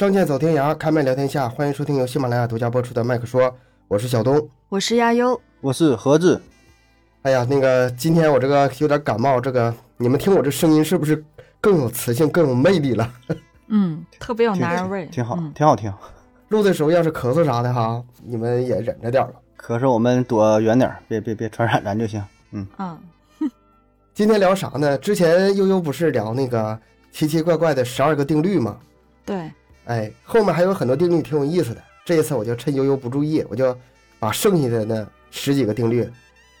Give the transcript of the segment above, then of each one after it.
仗剑走天涯，开麦聊天下，欢迎收听由喜马拉雅独家播出的《麦克说》，我是小东。我是亚优，我是何志，哎呀，那个今天我这个有点感冒，这个你们听我这声音是不是更有磁性、更有魅力了？嗯，特别有男人味，挺好，挺好挺好听。录的时候要是咳嗽啥的哈，你们也忍着点儿吧。咳嗽我们躲远点儿，别别别传染咱就行。嗯，嗯，今天聊啥呢？之前悠悠不是聊那个奇奇怪怪的十二个定律吗？对，哎，后面还有很多定律挺有意思的。这一次我就趁悠悠不注意，我就把剩下的那十几个定律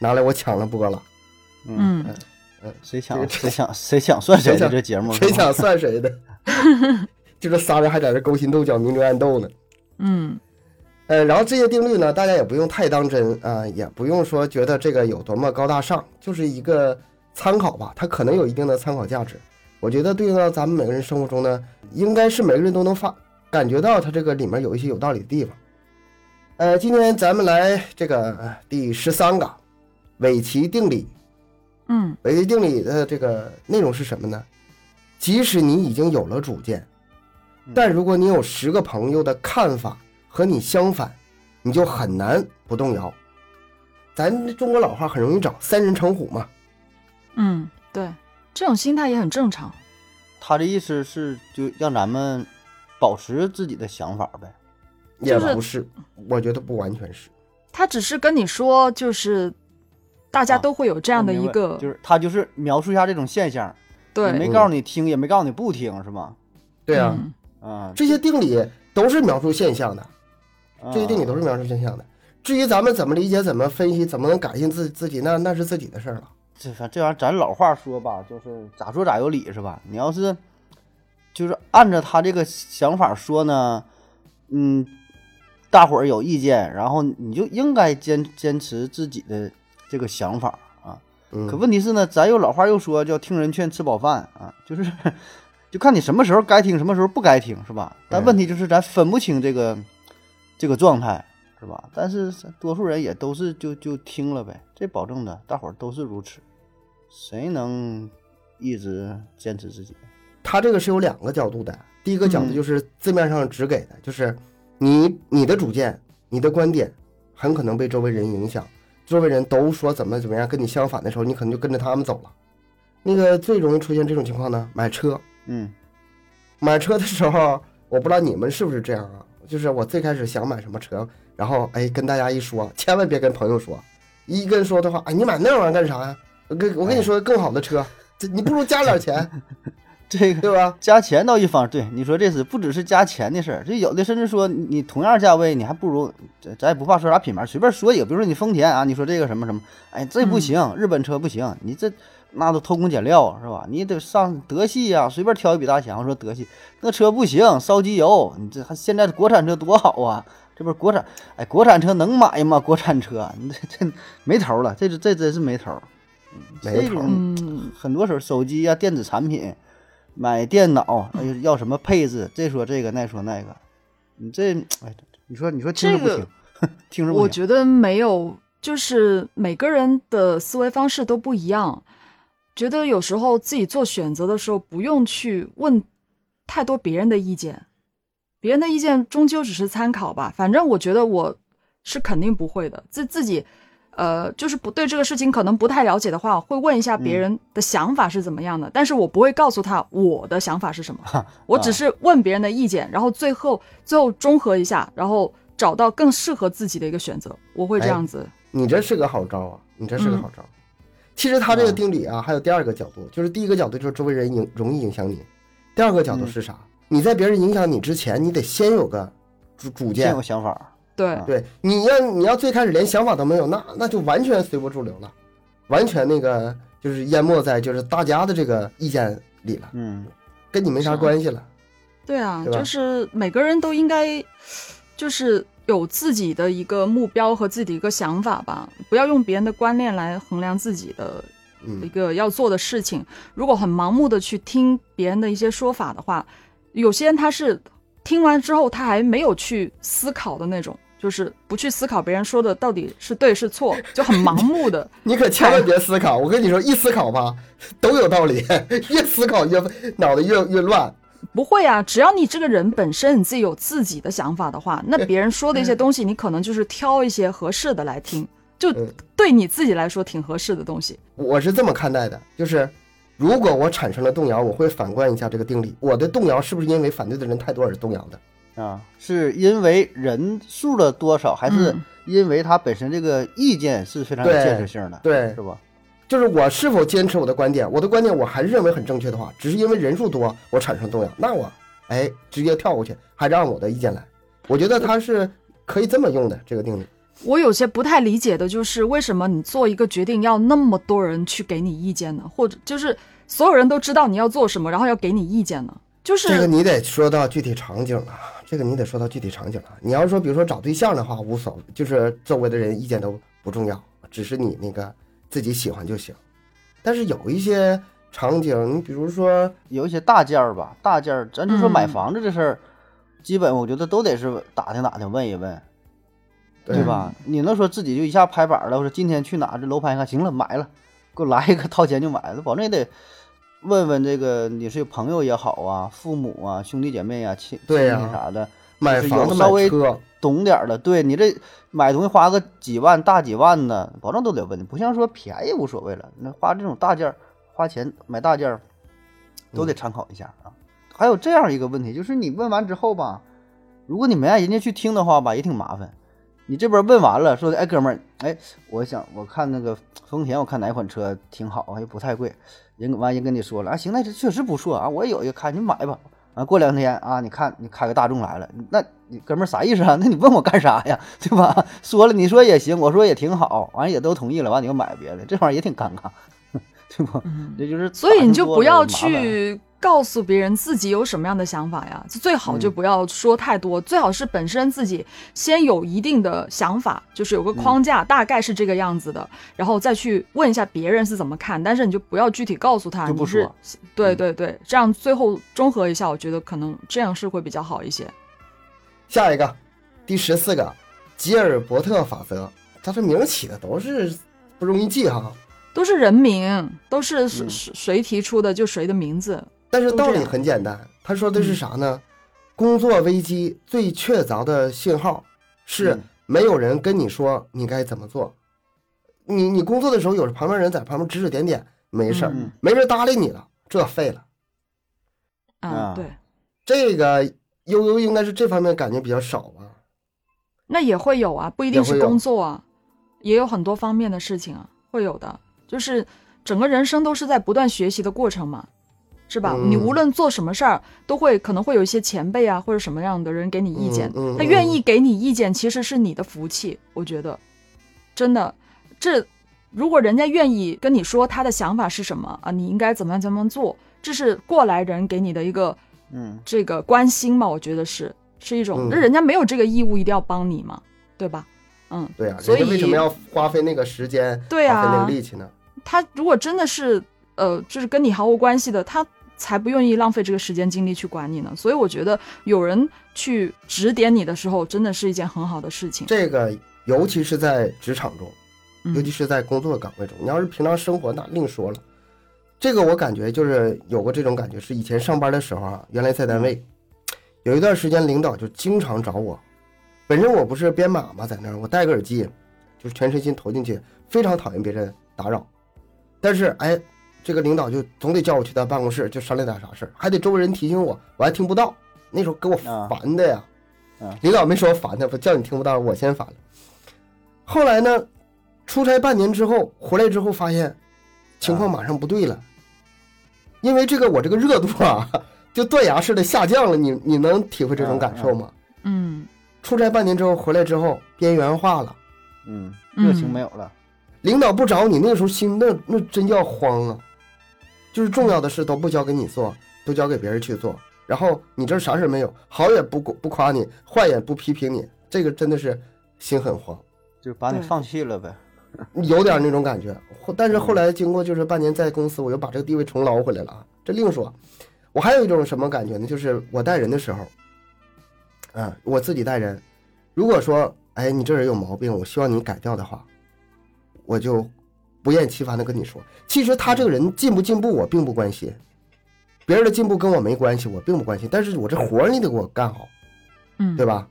拿来我抢了播了。嗯，谁这个抢谁抢谁抢算谁的这节目？谁抢算谁的？就这仨人还在这勾心斗角、明争暗斗呢。嗯，呃，然后这些定律呢，大家也不用太当真啊、也不用说觉得这个有多么高大上，就是一个参考吧，它可能有一定的参考价值。我觉得对应到咱们每个人生活中呢，应该是每个人都能发感觉到他这个里面有一些有道理的地方。呃，今天咱们来这个呃第十三个韦奇定理。嗯，韦奇定理的这个内容是什么呢？即使你已经有了主见，但如果你有十个朋友的看法和你相反，你就很难不动摇。咱中国老话很容易找“三人成虎”嘛，嗯，对，这种心态也很正常。他的意思是就让咱们保持自己的想法呗。也就是不是，我觉得不完全是。他只是跟你说，就是大家啊都会有这样的一个，就是他就是描述一下这种现象，对，也没告诉你听，也没告诉你不听，是吗？对啊，嗯啊，这些定理都是描述现象的，啊这些定理都是描述现象的。至于咱们怎么理解、怎么分析、怎么能改进自自己，那那是自己的事儿了。这反这玩意儿，咱老话说吧，就是咋说咋有理，是吧？你要是就是按照他这个想法说呢，嗯，大伙儿有意见，然后你就应该坚坚持自己的这个想法啊。嗯，可问题是呢，咱又老话又说叫听人劝，吃饱饭啊，就是就看你什么时候该听，什么时候不该听，是吧？但嗯问题就是咱分不清这个这个状态，是吧？但是多数人也都是就就听了呗，这保证的，大伙儿都是如此，谁能一直坚持自己？他这个是有两个角度的。第一个角度嗯就是字面上只给的，就是你你的主见、你的观点很可能被周围人影响，周围人都说怎么怎么样，跟你相反的时候，你可能就跟着他们走了。那个最容易出现这种情况呢，买车。嗯买车的时候，我不知道你们是不是这样啊？就是我最开始想买什么车，然后哎跟大家一说，千万别跟朋友说，一跟说的话，哎你买那玩意儿干啥呀？我跟我跟你说更好的车，这你不如加点钱，这个对吧？加钱到一方，对你说这是不只是加钱的事儿，这有的甚至说你你同样价位，你还不如咱咱也不怕说啥品牌，随便说一个，比如说你丰田啊，你说这个什么什么，哎这不行，日本车不行，你这那都偷工减料是吧？你得上德系呀、随便挑一比大强，说德系那车不行，烧机油，你这还现在国产车多好啊，这不是国产哎国产车能买吗？国产车你这这没头了，这这这真是没头儿，没头很多时候手机呀、电子产品，买电脑，要什么配置，这说这个，那说那个，你这，哎，你说你说听着不这听？听着不听？我觉得没有，就是每个人的思维方式都不一样，觉得有时候自己做选择的时候，不用去问太多别人的意见，别人的意见终究只是参考吧。反正我觉得我是肯定不会的，自自己。呃，就是不对这个事情可能不太了解的话，会问一下别人的想法是怎么样的，但是我不会告诉他我的想法是什么，我只是问别人的意见，然后最后最后综合一下，然后找到更适合自己的一个选择，我会这样子。你这是个好招啊！你这是个好招。其实他这个定理啊，还有第二个角度，就是第一个角度就是周围人影容易影响你，第二个角度是啥？你在别人影响你之前，你得先有个主主见先有。想法，对，啊对，你要你要最开始连想法都没有，那那就完全随波逐流了，完全那个就是淹没在就是大家的这个意见里了，嗯，跟你没啥关系了。对啊，对就是每个人都应该就是有自己的一个目标和自己的一个想法吧，不要用别人的观念来衡量自己的一嗯，个要做的事情。如果很盲目的去听别人的一些说法的话，有些人他是听完之后他还没有去思考的那种。就是不去思考别人说的到底是对是错，就很盲目的。你可千万别思考，我跟你说，一思考吧都有道理，越思考越脑袋越越乱。不会啊，只要你这个人本身你自己有自己的想法的话，那别人说的一些东西，你可能就是挑一些合适的来听，就嗯对你自己来说挺合适的东西。我是这么看待的，就是如果我产生了动摇，我会反观一下这个定理，我的动摇是不是因为反对的人太多而动摇的？啊，是因为人数的多少，还是嗯因为他本身这个意见是非常有对建设性的，对是吧？就是我是否坚持我的观点，我的观点我还是认为很正确的话，只是因为人数多我产生动摇，那我哎直接跳过去，还是按我的意见来。我觉得它是可以这么用的这个定理。我有些不太理解的就是，为什么你做一个决定要那么多人去给你意见呢？或者就是所有人都知道你要做什么，然后要给你意见呢？就是这个你得说到具体场景了，这个你得说到具体场景了。你要说比如说找对象的话，无所谓，就是周围的人意见都不重要，只是你那个自己喜欢就行。但是有一些场景，你比如说，有一些大件儿吧，大件儿，咱就说买嗯房子这事儿，基本我觉得都得是打听打听，问一问，对吧？你能说自己就一下拍板了，我说今天去哪这楼盘看，行了，买了，给我来一个，掏钱就买了，保证也得问问这个你是朋友也好啊，父母啊，兄弟姐妹啊，亲对呀亲戚啥的，买就是房子稍微，懂点儿的，对你这买东西花个几万大几万的，保证都得问，不像说便宜无所谓了，那花这种大件儿，花钱买大件儿，都得参考一下啊。还有这样一个问题，就是你问完之后吧，如果你没让人家去听的话吧，也挺麻烦。你这边问完了，说的哎哥们儿，哎，我想我看那个丰田，我看哪款车挺好，又不太贵。人完人跟你说了啊，行，那这确实不错啊，我有一个看，你买吧。啊过两天啊，你看你开个大众来了，那你哥们儿啥意思啊？那你问我干啥呀？对吧？说了你说也行，我说也挺好，完也都同意了，完你又买别的，这玩意儿也挺尴尬，对不？这就是嗯所以你就不要去告诉别人自己有什么样的想法呀，就最好就嗯。不要说太多，最好是本身自己先有一定的想法，就是有个框嗯架，大概是这个样子的，然后再去问一下别人是怎么看，但是你就不要具体告诉他，就不你是说。对嗯。对对，这样最后综合一下，我觉得可能这样是会比较好一些。下一个，第十四个，吉尔伯特法则，他这名儿起的都是不容易记哈，都是人名，都是谁谁提出的就谁的名字。但是道理很简单，他说的是嗯啥呢？工作危机最确凿的信号是嗯没有人跟你说你该怎么做。你你工作的时候有旁边人在旁边指指点点，没事儿，嗯没人搭理你了，这废了。嗯，啊对，这个悠悠应该是这方面感觉比较少吧？那也会有啊，不一定是工作啊，也有很多方面的事情啊，会有的。就是整个人生都是在不断学习的过程嘛，是吧？嗯你无论做什么事儿，都会可能会有一些前辈啊，或者什么样的人给你意见。嗯嗯他愿意给你意见，其实是你的福气，我觉得，真的，这如果人家愿意跟你说他的想法是什么啊，你应该怎么样怎么样做，这是过来人给你的一个嗯，这个关心嘛，我觉得是是一种，嗯那、人家没有这个义务一定要帮你嘛，对吧？嗯，对啊、所以为什么要花费那个时间，对啊花费那个力气呢？他如果真的是呃，就是跟你毫无关系的，他才不愿意浪费这个时间精力去管你呢。所以我觉得有人去指点你的时候，真的是一件很好的事情。这个尤其是在职场中，嗯尤其是在工作岗位中，你要是平常生活那另说了。这个我感觉就是有过这种感觉，是以前上班的时候啊，原来在单位，有一段时间领导就经常找我。本身我不是编码嘛，在那儿我戴个耳机，就是全身心投进去，非常讨厌别人打扰。但是哎，这个领导就总得叫我去他办公室，就商量点啥事儿，还得周围人提醒我，我还听不到。那时候给我啊烦的呀。啊领导没说烦的，不叫你听不到，我先烦了。后来呢，出差半年之后回来之后，发现情况马上不对了，因为这个我这个热度啊，就断崖式的下降了。你你能体会这种感受吗？嗯出差半年之后回来之后，边缘化了，嗯，热情嗯没有了，领导不找你，那个时候心那那真叫慌啊！就是重要的事都不交给你做，都交给别人去做，然后你这啥事没有，好也不不夸你，坏也不批评你，这个真的是心很慌。就把你放弃了呗。有点那种感觉。但是后来经过就是半年在公司，我又把这个地位重捞回来了啊，这另说。我还有一种什么感觉呢？就是我带人的时候，啊，我自己带人，如果说哎你这人有毛病，我希望你改掉的话，我就不厌其烦的跟你说，其实他这个人进不进步我并不关心，别人的进步跟我没关系，我并不关心，但是我这活儿你得给我干好，嗯，对吧？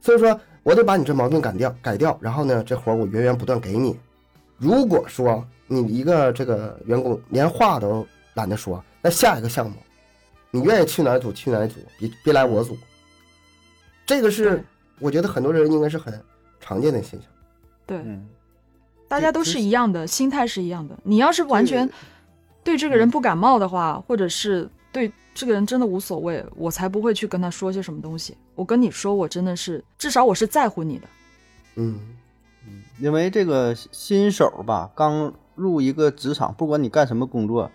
所以说我得把你这毛病改掉，改掉，然后呢，这活儿我源源不断给你。如果说你一个这个员工连话都懒得说，那下一个项目，你愿意去哪组去哪组，别别来我组。这个是我觉得很多人应该是很常见的现象。对，嗯，大家都是一样的，心态是一样的。你要是完全对这个人不感冒的话，或者是对这个人真的无所谓，我才不会去跟他说些什么东西。我跟你说，我真的是，至少我是在乎你的。嗯，因为这个新手吧，刚入一个职场，不管你干什么工作，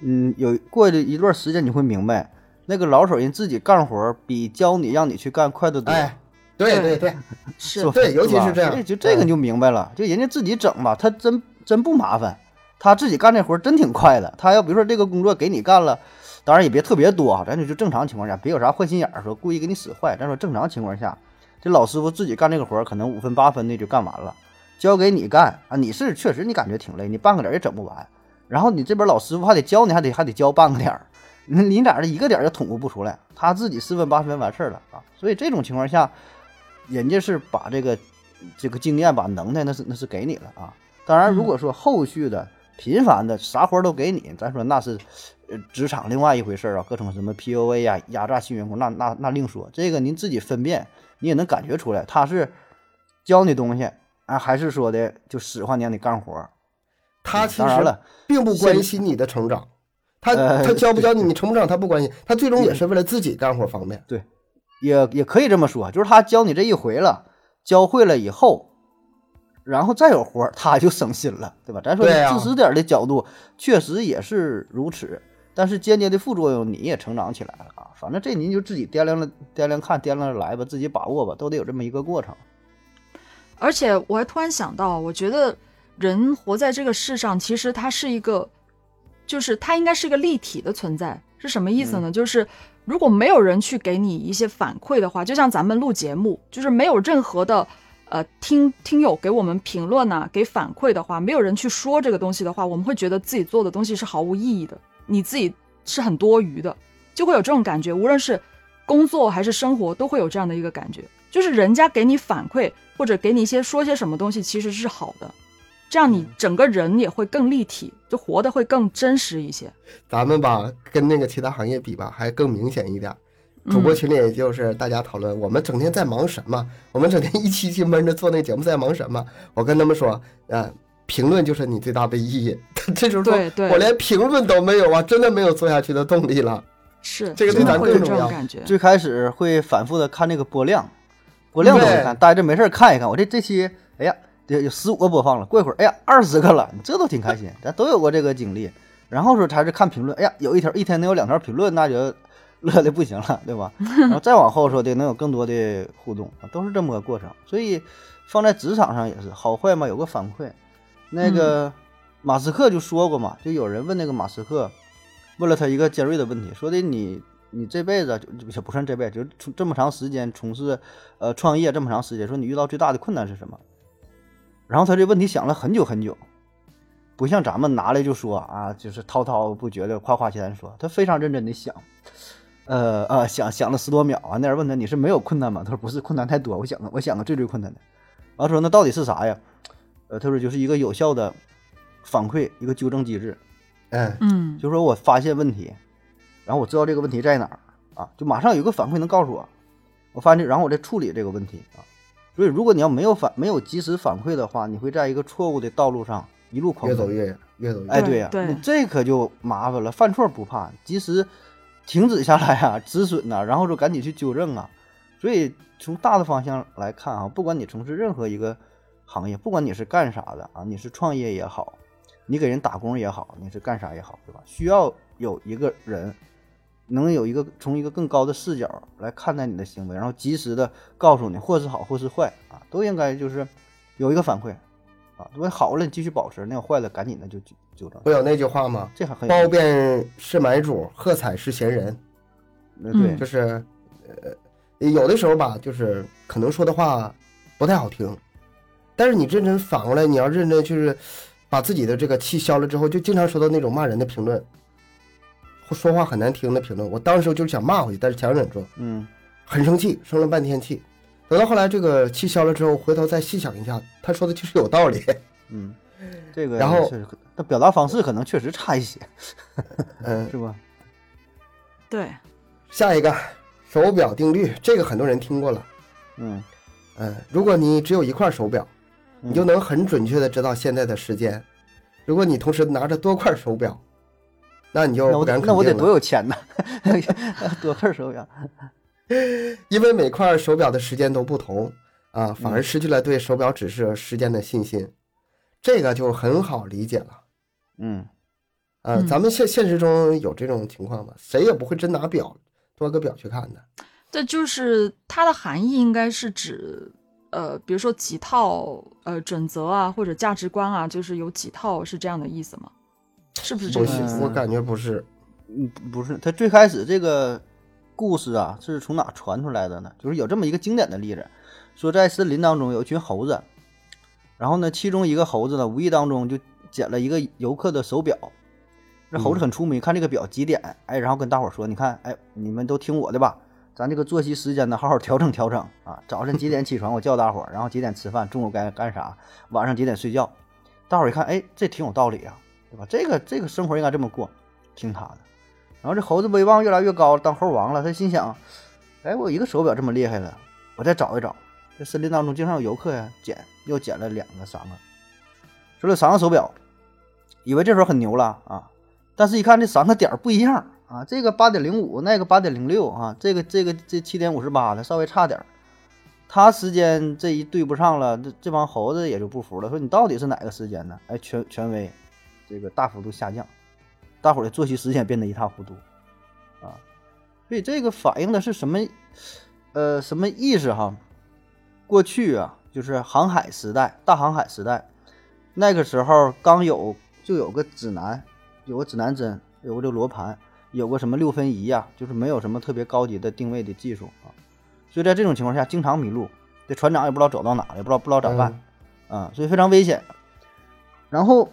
嗯，有过了一段时间，你会明白，那个老手人自己干活比教你让你去干快得多。哎，对对。对，是。对尤其是这样所以就这个你就明白了，就人家自己整吧，他真真不麻烦，他自己干这活儿真挺快的。他要比如说这个工作给你干了，当然也别特别多啊，咱就就正常情况下，别有啥坏心眼儿，说故意给你使坏。咱说正常情况下，这老师傅自己干这个活儿，可能五分八分的就干完了，交给你干啊，你是确实你感觉挺累，你半个点儿也整不完，然后你这边老师傅还得教你，还得还得教半个点儿，你你俩这一个点儿也捅咕不出来，他自己四分八分完事儿了啊，所以这种情况下，人家是把这个这个经验、把能耐那是那是给你了啊。当然，如果说后续的频繁的啥活都给你，咱说那是呃职场另外一回事儿啊，各种什么 PUA 呀、压榨新员工，那那那另说。这个您自己分辨，你也能感觉出来，他是教你东西啊，还是说的就使唤你让你干活儿。他其实了，并不关心你的成长，他呃他教不教你，你成不成长他不关心，他最终也是为了自己干活方便。也也可以这么说，就是他教你这一回了，教会了以后，然后再有活儿，他就省心了，对吧？咱说自私点的角度，确实也是如此，但是间接的副作用，你也成长起来了啊。反正这您就自己掂量了掂量看，掂量着来吧，自己把握吧，都得有这么一个过程。而且我还突然想到，我觉得人活在这个世上，其实它是一个，就是它应该是一个立体的存在。是什么意思呢？就是如果没有人去给你一些反馈的话，就像咱们录节目，就是没有任何的呃听听友给我们评论呐、给反馈的话，没有人去说这个东西的话，我们会觉得自己做的东西是毫无意义的，你自己是很多余的，就会有这种感觉。无论是工作还是生活，都会有这样的一个感觉，就是人家给你反馈或者给你一些说些什么东西，其实是好的，这样你整个人也会更立体，就活得会更真实一些。咱们吧，跟那个其他行业比吧，还更明显一点。主播群里也就是大家讨论，我们整天在忙什么？我们整天一期期闷着做那个节目，在忙什么？我跟他们说，呃，评论就是你最大的意义。这就是说对对我连评论都没有啊，真的没有做下去的动力了。是，这个对咱更重要感觉。最开始会反复的看那个播量，播量都会看，待着没事儿看一看。我这这期，哎呀，有有十五个播放了，过一会儿，哎呀，二十个了，你这都挺开心，咱都有过这个经历。然后说才是看评论，哎呀，有一条一天能有两条评论，那就乐的不行了，对吧？然后再往后说的能有更多的互动，都是这么个过程。所以放在职场上也是好坏嘛，有个反馈。那个马斯克就说过嘛，就有人问那个马斯克，问了他一个尖锐的问题，说的你你这辈子就也不算这辈子，就从这么长时间从事呃创业这么长时间，说你遇到最大的困难是什么？然后他这问题想了很久很久，不像咱们拿来就说啊，就是滔滔不绝的夸夸其谈说，他非常认真的想，呃啊想想了十多秒啊，那人问他你是没有困难吗？他说不是，困难太多，我想个我想个最最困难的，然后说那到底是啥呀？呃，他说就是一个有效的反馈，一个纠正机制，嗯，嗯，就说我发现问题，然后我知道这个问题在哪儿啊，就马上有个反馈能告诉我，我发现，然后我再处理这个问题啊。所以如果你要没有反没有及时反馈的话，你会在一个错误的道路上一路狂奔。越走越越走越哎，对对呀、这可就麻烦了。犯错不怕，及时停止下来啊，止损呐、然后就赶紧去纠正啊。所以从大的方向来看啊，不管你从事任何一个行业，不管你是干啥的啊，你是创业也好，你给人打工也好，你是干啥也好，对吧？需要有一个人能有一个从一个更高的视角来看待你的行为，然后及时的告诉你或是好或是坏啊，都应该就是有一个反馈啊。如果好了，你继续保持；那要坏了，赶紧的就纠纠正。不有那句话吗？这还很有褒贬是买主，喝彩是闲人。那对，就是呃，有的时候吧，就是可能说的话不太好听，但是你认真反过来，你要认真就是把自己的这个气消了之后，就经常收到那种骂人的评论，说话很难听的评论，我当时就是想骂回去，但是强忍住，嗯很生气，生了半天气。等到后来这个气消了之后，回头再细想一下，他说的确实有道理。嗯，这个然后确实可，那表达方式可能确实差一些，嗯，是吧？对，下一个手表定律，这个很多人听过了。嗯，嗯，如果你只有一块手表，嗯你就能很准确的知道现在的时间。如果你同时拿着多块手表，那你就不那我敢肯定了。得那我得多有钱呢，多份手表。因为每块手表的时间都不同啊，反嗯而失去了对手表指示时间的信心，这个就很好理解了。嗯呃，嗯咱们现现实中有这种情况吗？谁也不会真拿表多个表去看的。这就是它的含义，应该是指呃，比如说几套呃准则啊，或者价值观啊，就是有几套是这样的意思吗？是不是这个意思？我感觉不是。嗯，不是，他最开始这个故事啊是从哪传出来的呢？就是有这么一个经典的例子，说在森林当中有一群猴子，然后呢，其中一个猴子呢无意当中就捡了一个游客的手表。这猴子很出名，看这个表几点，哎，然后跟大伙儿说：“你看，哎，你们都听我的吧，咱这个作息时间呢，好好调整调整啊。早晨几点起床，我叫大伙儿，然后几点吃饭，中午该干啥，晚上几点睡觉。大伙儿一看，哎，这挺有道理啊，对吧？这个这个生活应该这么过，听他的。然后这猴子威望越来越高，当猴王了。他心想，哎，我一个手表这么厉害了，我再找一找。这森林当中经常有游客呀，捡又捡了两个、三个，说了三个手表，以为这时候很牛了啊。但是，一看这三个点不一样啊，这个八点零五，那个八点零六啊，这个这个这七点五十八的稍微差点。他时间这一对不上了，这这帮猴子也就不服了，说你到底是哪个时间呢？哎，权权威这个大幅度下降，大伙儿的作息时间变得一塌糊涂啊。所以这个反映的是什么？呃，什么意思哈？过去啊，就是航海时代，大航海时代，那个时候刚有就有个指南，有个指南针，有个这罗盘，有个什么六分仪呀、就是没有什么特别高级的定位的技术啊。所以在这种情况下，经常迷路，这船长也不知道走到哪了，也不知道不知道咋办啊，所以非常危险。然后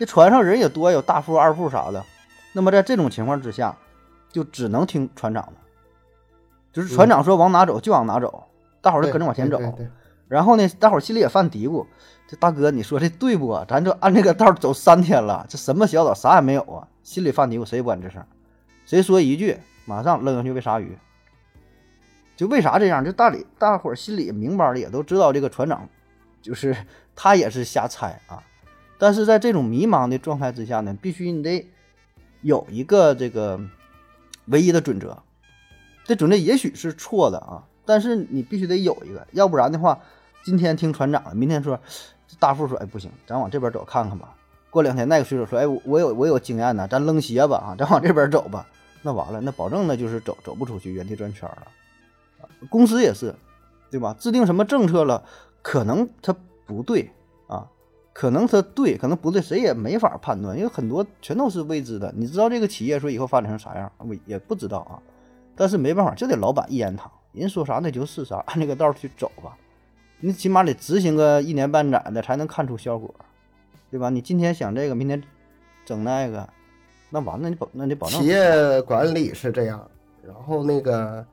这船上人也多，有大副、二副啥的。那么在这种情况之下，就只能听船长的，就是船长说往哪走就往哪走，大伙儿就跟着往前走。然后呢，大伙儿心里也犯嘀咕：这大哥，你说这对不啊？咱就按这个道儿走三天了，这什么小岛啥也没有啊！心里犯嘀咕，谁也不管这事儿，谁说一句，马上扔下去喂鲨鱼。就为啥这样？就大理大伙儿心里明白的也都知道，这个船长就是 他也是瞎猜啊。但是在这种迷茫的状态之下呢，必须你得有一个这个唯一的准则。这准则也许是错的啊，但是你必须得有一个，要不然的话，今天听船长的，明天说大副说，哎不行，咱往这边走看看吧。过两天那个水手说，哎我有我有经验呢，咱扔鞋吧啊，咱往这边走吧。那完了，那保证那就是走走不出去，原地转圈了。公司也是，对吧？制定什么政策了，可能它不对，可能它对，可能不对，谁也没法判断，因为很多全都是未知的。你知道这个企业说以后发展成啥样，我也不知道啊。但是没办法，就得老板一言堂，人说啥那就是啥，按这个道去走吧。你起码得执行个一年半载的，才能看出效果，对吧？你今天想这个，明天整那个，那完了，你保那你保证企业管理是这样，然后那个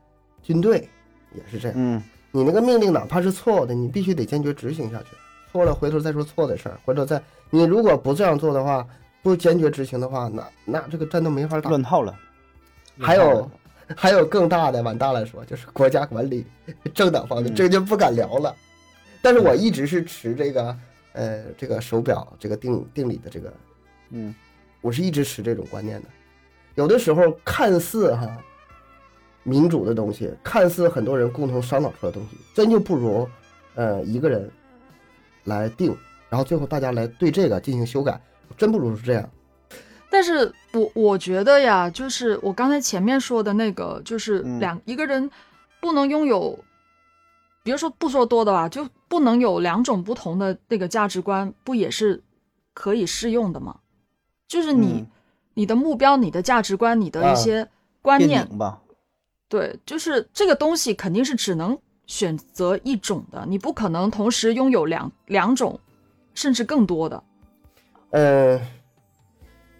军队也是这样。嗯你那个命令哪怕是错的，你必须得坚决执行下去。错了，回头再说错的事儿，回头再你如果不这样做的话，不坚决执行的话，那那这个战斗没法打。乱套了。还有还有更大的，往大了说，就是国家管理、政党方面，嗯这个就不敢聊了。但是我一直是持这个呃这个手表这个定定理的这个，嗯我是一直持这种观念的。有的时候看似哈民主的东西，看似很多人共同商讨出来的东西，真就不如呃一个人来定，然后最后大家来对这个进行修改，真不如是这样。但是我我觉得呀，就是我刚才前面说的那个，就是嗯两、一个人不能拥有，比如说不说多的吧，就不能有两种不同的那个价值观，不也是可以适用的吗？就是你、嗯你的目标、你的价值观、你的啊一些观念，拧吧。对，就是这个东西肯定是只能选择一种的，你不可能同时拥有两两种，甚至更多的。呃，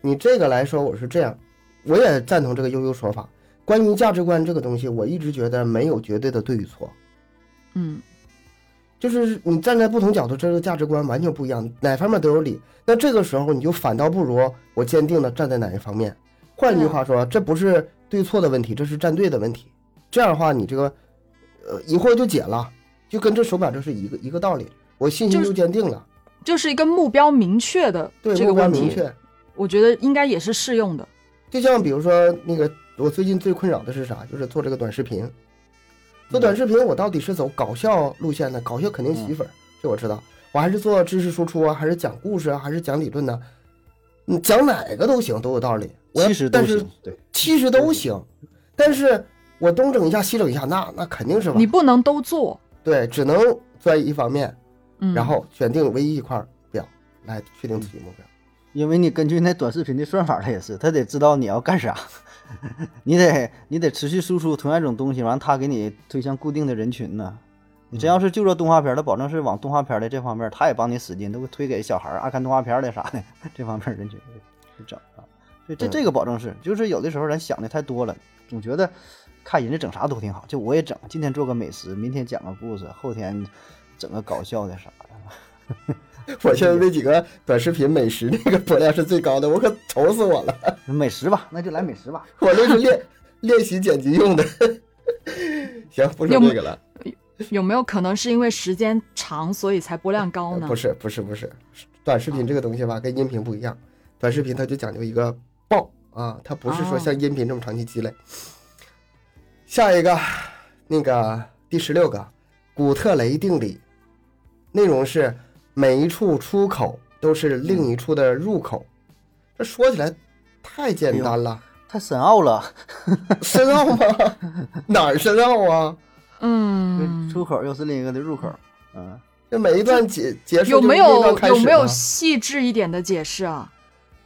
你这个来说，我是这样，我也赞同这个悠悠说法。关于价值观这个东西，我一直觉得没有绝对的对与错，嗯就是你站在不同角度，这个价值观完全不一样，哪方面都有理。那这个时候你就反倒不如我坚定的站在哪一方面。换句话说，这不是对错的问题，这是站队的问题。这样的话，你这个呃一会儿就解了，就跟这手表这是一个一个道理。我信心就坚定了，就是一个目标明确的对这个问题，明确。我觉得应该也是适用的。就像比如说那个，我最近最困扰的是啥？就是做这个短视频。做短视频，我到底是走搞笑路线呢？搞笑肯定吸粉儿，这我知道。我还是做知识输出啊，还是讲故事啊，还是讲理论呢？你讲哪个都行，都有道理。我要其实都但是行，对，其实都行，但是我东整一下西整一下，那那肯定是吧你？不能都做，对，只能专一方面，嗯，然后选定唯一一块表来确定自己目标。因为你根据那短视频的算法，它也是，它得知道你要干啥，你得你得持续输出同样一种东西，完它给你推向固定的人群呢。你真要是就做动画片儿，它保证是往动画片儿的这方面，它也帮你使劲，都会推给小孩儿爱看动画片儿的啥的 这方面人群去整啊。所以这嗯这个保证是，就是有的时候咱想的太多了，总觉得看人家整啥都挺好，就我也整，今天做个美食，明天讲个故事，后天整个搞笑的啥的。我现在那几个短视频美食那个播量是最高的，我可愁死我了。美食吧，那就来美食吧。我这是练练习剪辑用的。行，不说这个了。有没有可能是因为时间长，所以才播量高呢？不是，不是，不是，短视频这个东西吧，跟音频不一样。短视频它就讲究一个爆啊，它不是说哦像音频这么长期积累。下一个，那个第十六个，古特雷定理，内容是每一处出口都是另一处的入口。这说起来太简单了，太深奥了，深奥吗？哪儿深奥啊？嗯，出口又是另一个的入口。嗯，这每一段解结束有没有有没有细致一点的解释啊？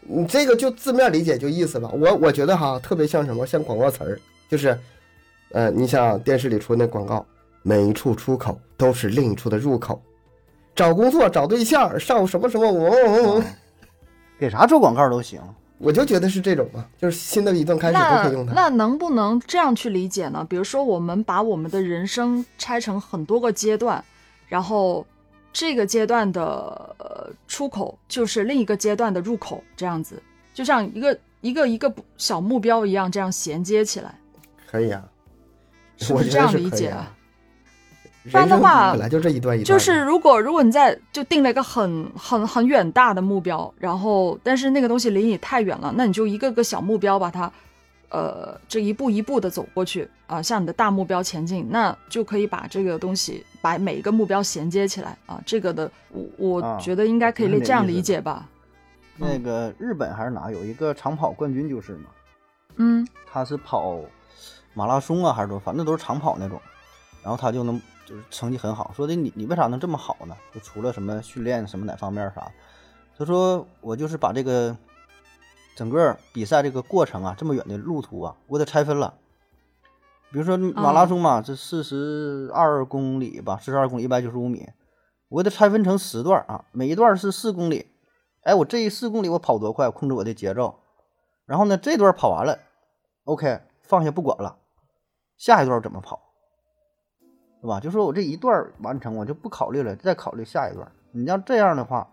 你这个就字面理解就意思吧。我我觉得哈，特别像什么，像广告词儿，就是，呃，你像电视里出那广告，每一处出口都是另一处的入口。找工作、找对象、上什么什么，我我我给啥做广告都行。我就觉得是这种嘛，就是新的一段开始都可以用它。那能不能这样去理解呢？比如说，我们把我们的人生拆成很多个阶段，然后这个阶段的呃出口就是另一个阶段的入口，这样子，就像一个一个一个小目标一样，这样衔接起来，可以啊，是我是这样理解啊？不然的话本来就这一段一段，就是如果如果你在就定了一个很很很远大的目标，然后但是那个东西离你太远了，那你就一个个小目标把它，呃，这一步一步的走过去啊、向你的大目标前进，那就可以把这个东西把每一个目标衔接起来啊。这个的我我啊觉得应该可以这样理解吧。那个日本还是哪有一个长跑冠军就是嘛，嗯他是跑马拉松啊还是多，反正都是长跑那种，然后他就能就是成绩很好。说的你你为啥能这么好呢？就除了什么训练什么哪方面啥，他说我就是把这个整个比赛这个过程啊，这么远的路途啊，我给它拆分了。比如说马拉松嘛，这四十二公里吧，四十二公里一百九十五米，我给它拆分成十段啊，每一段是四公里。哎，我这一四公里我跑多快，控制我的节奏。然后呢，这段跑完了，OK，放下不管了，下一段怎么跑，对吧？就说我这一段完成，我就不考虑了，再考虑下一段。你要这样的话，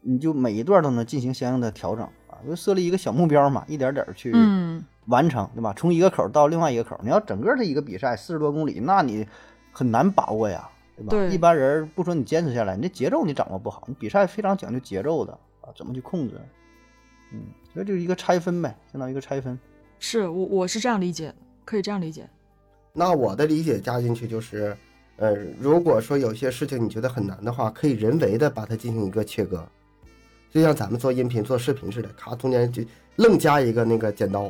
你就每一段都能进行相应的调整啊，就设立一个小目标嘛，一点点儿去嗯完成，对吧？从一个口儿到另外一个口儿，你要整个这一个比赛四十多公里，那你很难把握呀，对吧？对一般人不说你坚持下来，你这节奏你掌握不好，你比赛非常讲究节奏的啊，怎么去控制？嗯，所以就是一个拆分呗，相当于一个拆分。是我我是这样理解，可以这样理解。那我的理解加进去就是，呃，如果说有些事情你觉得很难的话，可以人为的把它进行一个切割，就像咱们做音频、做视频似的，咔中间就愣加一个那个剪刀，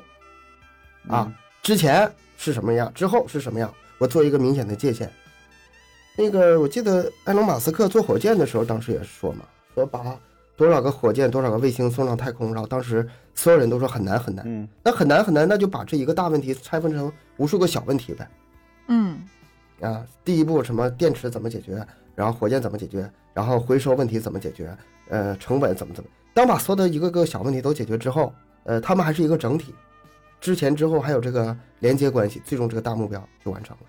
啊嗯，之前是什么样，之后是什么样，我做一个明显的界限。那个我记得埃隆·马斯克做火箭的时候，当时也是说嘛，说把多少个火箭、多少个卫星送上太空，然后当时所有人都说很难很难，嗯那很难很难，那就把这一个大问题拆分成无数个小问题呗。嗯啊，第一步什么电池怎么解决，然后火箭怎么解决，然后回收问题怎么解决，呃，成本怎么怎么。当把所有的一个个小问题都解决之后，呃，他们还是一个整体，之前之后还有这个连接关系，最终这个大目标就完成了，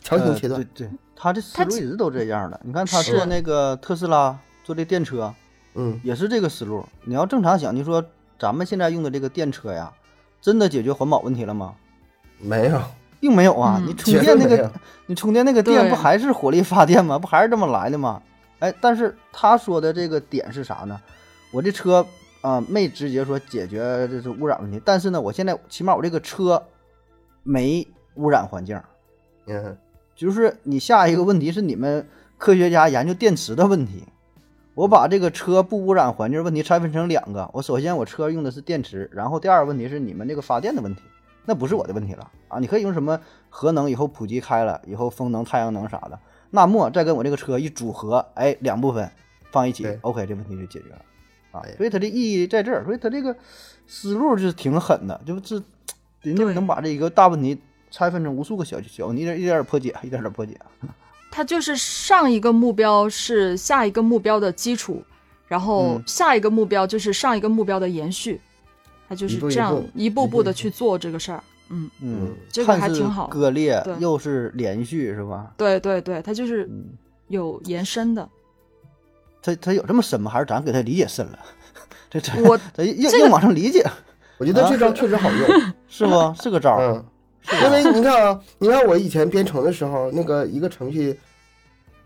强行切断呃。对对，他这思路一直都这样的。你看他做那个特斯拉做这电车，嗯，也是这个思路。你要正常想，你说咱们现在用的这个电车呀，真的解决环保问题了吗？没有，并没有啊！嗯你充电那个，你充电那个电不还是火力发电吗？不还是这么来的吗？哎，但是他说的这个点是啥呢？我这车啊、没直接说解决这是污染问题，但是呢，我现在起码我这个车没污染环境。嗯，就是你下一个问题是你们科学家研究电池的问题。我把这个车不污染环境问题拆分成两个，我首先我车用的是电池，然后第二个问题是你们这个发电的问题，那不是我的问题了啊！你可以用什么核能以后普及开了，以后风能、太阳能啥的，那么再跟我这个车一组合，哎，两部分放一起，OK，这问题就解决了啊哎。所以它的意义在这儿，所以它这个思路就是挺狠的，就是人家能把这一个大问题拆分成无数个小小问题，一点一点点破解，一点点破解。它就是上一个目标是下一个目标的基础，然后嗯下一个目标就是上一个目标的延续，它就是这样一步一步的去做这个事儿。嗯，嗯，这个还挺好割裂对又是连续，是吧？对对对，它就是嗯，有延伸的。它它有这么深吗？还是咱给它理解深了？这这我咱硬这个硬往上理解，我觉得这招确实好用。是不？是个招儿。嗯，因为你看啊，你看我以前编程的时候，那个一个程序，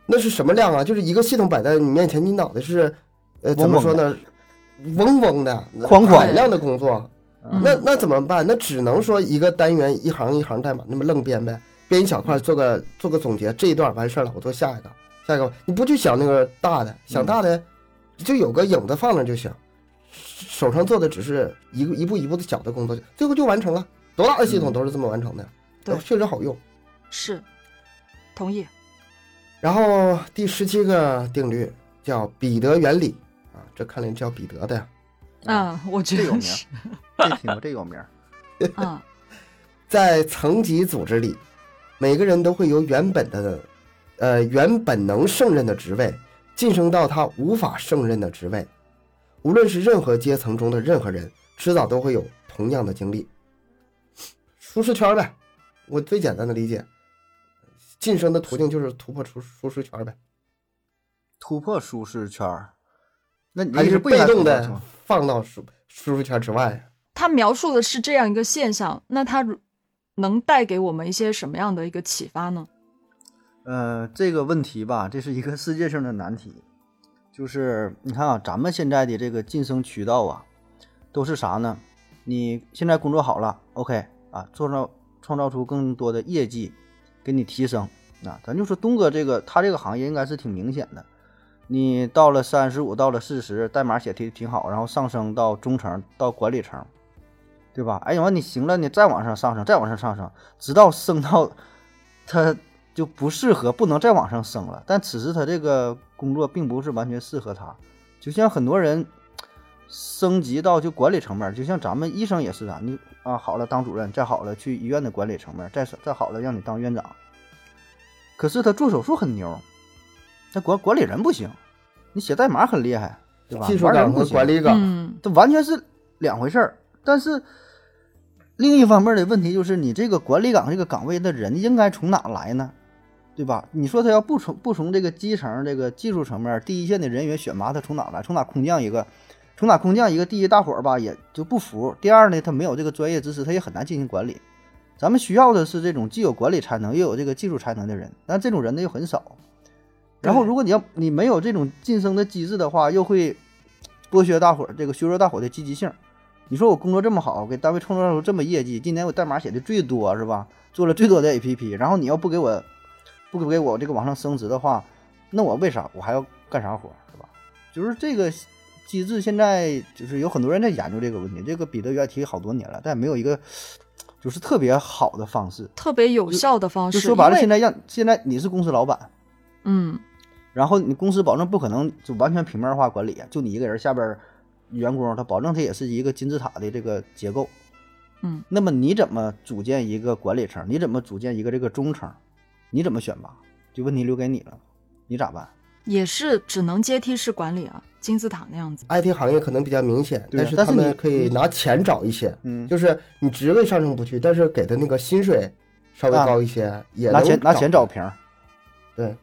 那是什么量啊？就是一个系统摆在你面前，你脑袋是，呃，怎么说呢？嗡嗡的，哐哐海量的工作，嗯那那怎么办？那只能说一个单元一行一行代码那么愣编呗，编一小块，做个做个总结，这一段完事儿了，我做下一个，下一个，你不去想那个大的，想大的，就有个影子放那就行，手上做的只是一个一步一步的小的工作，最后就完成了。多大的系统都是这么完成的，对确实好用。是同意。然后第十七个定律叫彼得原理啊，这看来叫彼得的呀。啊，我觉这有名得。这听过，这有名儿。嗯在层级组织里，每个人都会由原本的，呃原本能胜任的职位，晋升到他无法胜任的职位。无论是任何阶层中的任何人，迟早都会有同样的经历。舒适圈呗，我最简单的理解，晋升的途径就是突破舒舒适圈呗，突破舒适圈儿，那你还是被动的放到舒舒适圈之外？他描述的是这样一个现象，那他能带给我们一些什么样的一个启发呢？呃，这个问题吧，这是一个世界性的难题。就是你看啊，咱们现在的这个晋升渠道啊，都是啥呢？你现在工作好了，OK 啊，创造创造出更多的业绩，给你提升。啊，咱就说东哥这个，他这个行业应该是挺明显的。你到了三十五，到了四十，代码写的挺好，然后上升到中层，到管理层，对吧？哎呀，完你行了，你再往上上升，再往上上升，直到升到他就不适合，不能再往上升了。但此时他这个工作并不是完全适合他，就像很多人升级到就管理层面，就像咱们医生也是啊，你啊好了当主任，再好了去医院的管理层面，再再好了让你当院长。可是他做手术很牛，那管管理人不行，你写代码很厉害，对吧？技术岗和管理岗，嗯这完全是两回事儿。但是另一方面的问题就是，你这个管理岗这个岗位的人应该从哪来呢？对吧？你说他要不从不从这个基层这个技术层面第一线的人员选拔，他从哪来？从哪空降一个？从打空降一个？第一，大伙儿吧也就不服；第二呢，他没有这个专业知识，他也很难进行管理。咱们需要的是这种既有管理才能又有这个技术才能的人，但这种人呢又很少。然后，如果你要你没有这种晋升的机制的话，又会剥削大伙儿这个削弱大伙儿的积极性。你说我工作这么好，给单位创造出这么业绩，今年我代码写的最多是吧？做了最多的 APP，然后你要不给我不给我这个往上升职的话，那我为啥我还要干啥活是吧？就是这个机制现在就是有很多人在研究这个问题，这个彼得原提好多年了，但没有一个就是特别好的方式。特别有效的方式。就说白了，现在让现在你是公司老板，嗯，然后你公司保证不可能就完全平面化管理，就你一个人下边员工，他保证他也是一个金字塔的这个结构。嗯，那么你怎么组建一个管理层？你怎么组建一个这个中层？你怎么选拔？就问题留给你了，你咋办？也是只能阶梯式管理啊，金字塔那样子。IT 行业可能比较明显，但是你他们可以拿钱找一些，嗯，就是你职位上升不去，但是给的那个薪水稍微啊高一些，也拿钱拿钱找平儿。对，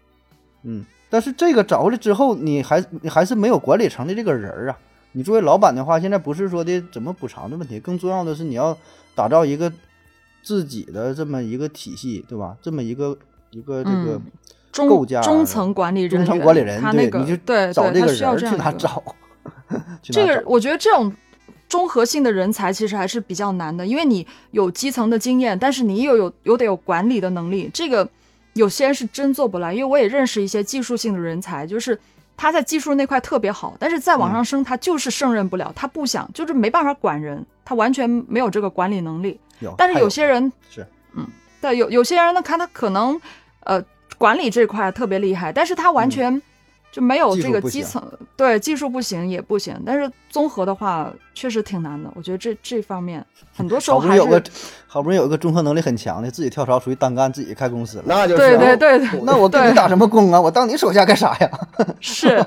嗯，但是这个找回来之后，你还你还是没有管理层的这个人儿啊。你作为老板的话，现在不是说的怎么补偿的问题，更重要的是你要打造一个自己的这么一个体系，对吧？这么一个一个这个嗯中中层管理人员，中层管理人，他那个对对对，找这个他需要人去这样一个哪找？这个我觉得这种综合性的人才其实还是比较难的，因为你有基层的经验，但是你又有有得有管理的能力，这个有些人是真做不来。因为我也认识一些技术性的人才，就是他在技术那块特别好，但是再往上升，他就是胜任不了，他不想，就是没办法管人，他完全没有这个管理能力。有，但是有些人是对，有有些人呢，看他可能呃管理这块特别厉害，但是他完全就没有这个基层，对技术不行也不行，但是综合的话确实挺难的。我觉得这这方面很多时候还好不容易有个是好不容易有一个综合能力很强的，自己跳槽出去单干，自己开公司了。那就是对对对对那我跟你打什么工啊？我当你手下干啥呀？是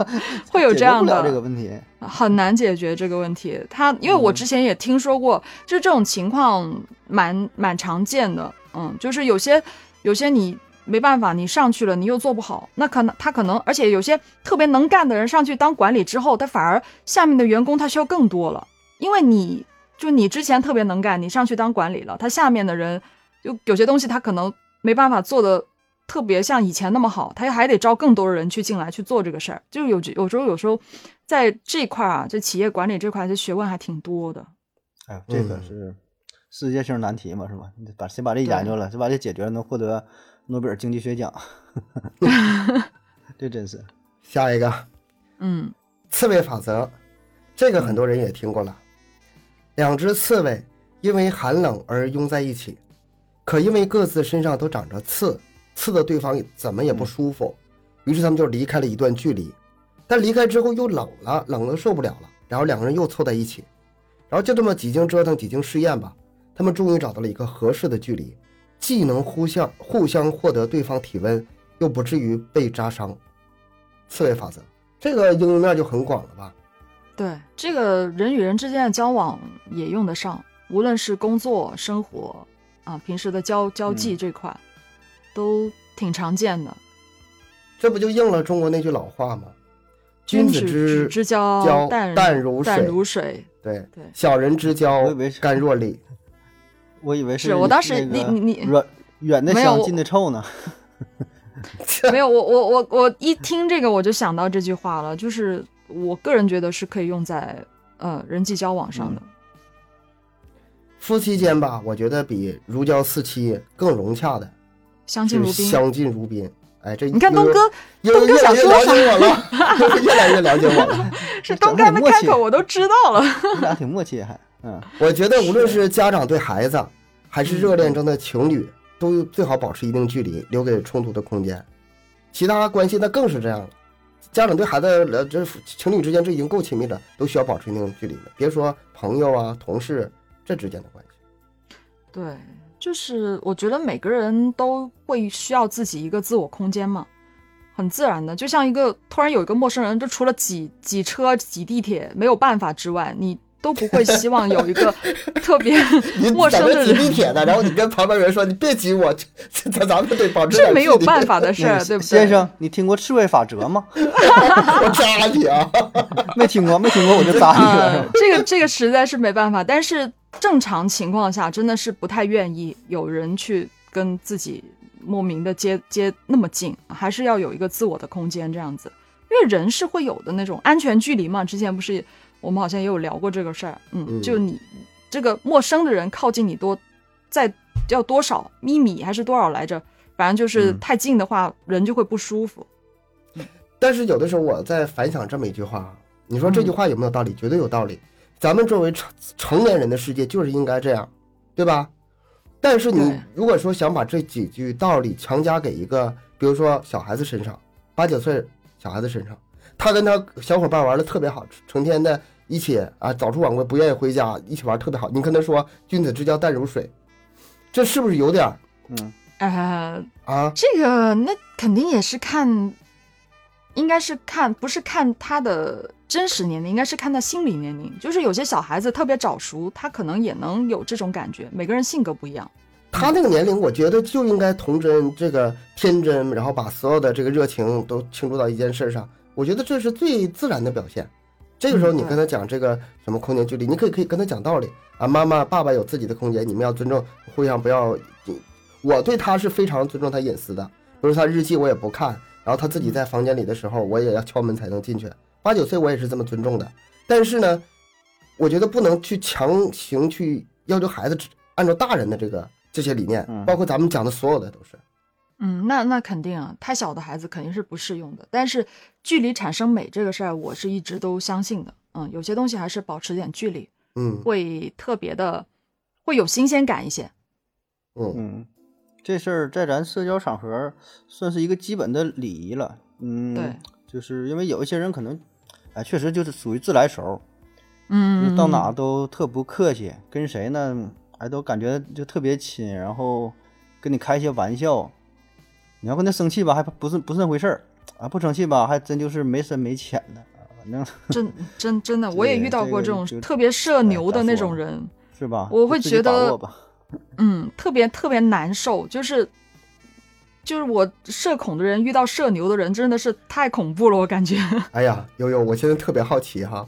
会有这样的这个的，问题。很难解决这个问题。他因为我嗯之前也听说过，就这种情况蛮蛮常见的。嗯，就是有些有些你没办法，你上去了你又做不好，那可能他可能，而且有些特别能干的人上去当管理之后，他反而下面的员工他需要更多了，因为你就你之前特别能干，你上去当管理了，他下面的人就有些东西他可能没办法做的特别像以前那么好，他还得招更多的人去进来去做这个事儿，就有有时候有时候在这块啊，这企业管理这块，这学问还挺多的。哎，这个嗯是世界性难题嘛，是吧？你得把先把这研究了，先把这解决了，能获得诺贝尔经济学奖。这真是，下一个嗯刺猬法则，这个很多人也听过了。两只刺猬因为寒冷而拥在一起，可因为各自身上都长着刺，刺的对方怎么也不舒服，于是他们就离开了一段距离。但离开之后又冷了，冷的受不了了，然后两个人又凑在一起，然后就这么几经折腾，几经试验吧，他们终于找到了一个合适的距离，既能互相互相获得对方体温，又不至于被扎伤。刺猬法则，这个应用面就很广了吧？对，这个人与人之间的交往也用得上，无论是工作、生活啊，平时的交交际嗯这块，都挺常见的。这不就应了中国那句老话吗？君子君子之之交交淡淡如淡水如水。对对小人之交甘若醴。我以为是我当时那个你你你远远的香，近的臭呢。没有，我我我我一 听这个我就想到这句话了，就是我个人觉得是可以用在呃人际交往上的。夫妻间吧，我觉得比如胶似漆更融洽的相敬如宾。相敬如宾。哎，这你看东哥，东哥越来越想说啥了解我了，越来越了解我了。是讲东哥的开口我都知道了。你俩挺默契还，嗯，我觉得无论是家长对孩子，还是热恋中的情侣，都最好保持一定距离，留给冲突的空间。其他关系那更是这样了。家长对孩子，呃，这情侣之间这已经够亲密了，都需要保持一定距离了。别说朋友啊、同事这之间的关系。对，就是我觉得每个人都会需要自己一个自我空间嘛，很自然的，就像一个突然有一个陌生人，就除了挤挤车、挤地铁没有办法之外，你都不会希望有一个 特别陌生的在那挤地。铁的，然后你跟旁边人说：“你别挤我，这这咱们得保持这没有办法的 事儿，对不对？先生，你听过刺猬法则吗？我扎你啊！没听过，没听过我就扎你了，是呃吧？，这个这个实在是没办法，但是正常情况下真的是不太愿意有人去跟自己莫名的接接那么近，还是要有一个自我的空间这样子，因为人是会有的那种安全距离嘛。之前不是我们好像也有聊过这个事儿，嗯，嗯就你这个陌生的人靠近你多，在要多少米米还是多少来着？反正就是嗯太近的话，人就会不舒服。但是有的时候我在反想这么一句话，你说这句话有没有道理？绝对有道理。咱们作为成成年人的世界就是应该这样，对吧？但是你如果说想把这几句道理强加给一个，比如说小孩子身上，八九岁小孩子身上，他跟他小伙伴玩的特别好，成天的一起啊早出晚归，不愿意回家，一起玩特别好。你跟他说君子之交淡如水，这是不是有点儿嗯，呃，啊？这个那肯定也是看，应该是看不是看他的真实年龄，应该是看他心理年龄。就是有些小孩子特别早熟，他可能也能有这种感觉。每个人性格不一样。他那个年龄，我觉得就应该童真，这个天真，然后把所有的这个热情都倾注到一件事上。我觉得这是最自然的表现。这个时候你跟他讲这个什么空间距离，你可以可以跟他讲道理啊，妈妈爸爸有自己的空间，你们要尊重，互相不要。我对他是非常尊重他隐私的，比如他日记我也不看，然后他自己在房间里的时候，我也要敲门才能进去。八九岁我也是这么尊重的，但是呢，我觉得不能去强行去要求孩子按照大人的这个。这些理念，包括咱们讲的所有的都是，嗯，那那肯定啊，太小的孩子肯定是不适用的。但是距离产生美这个事儿，我是一直都相信的。嗯，有些东西还是保持点距离，嗯，会特别的，会有新鲜感一些。嗯嗯，这事儿在咱社交场合算是一个基本的礼仪了。嗯，对，就是因为有一些人可能，哎，确实就是属于自来熟，嗯，到哪都特不客气，跟谁呢？还都感觉就特别亲，然后跟你开一些玩笑。你要跟他生气吧，还不是不是那回事儿啊；不生气吧，还真就是没深没浅的啊。反正真真真的，我也遇到过这种特别社牛的那种人，是吧？我会觉得，嗯，特别特别难受。就是就是我社恐的人遇到社牛的人，真的是太恐怖了，我感觉。哎呀，悠悠，我现在特别好奇哈，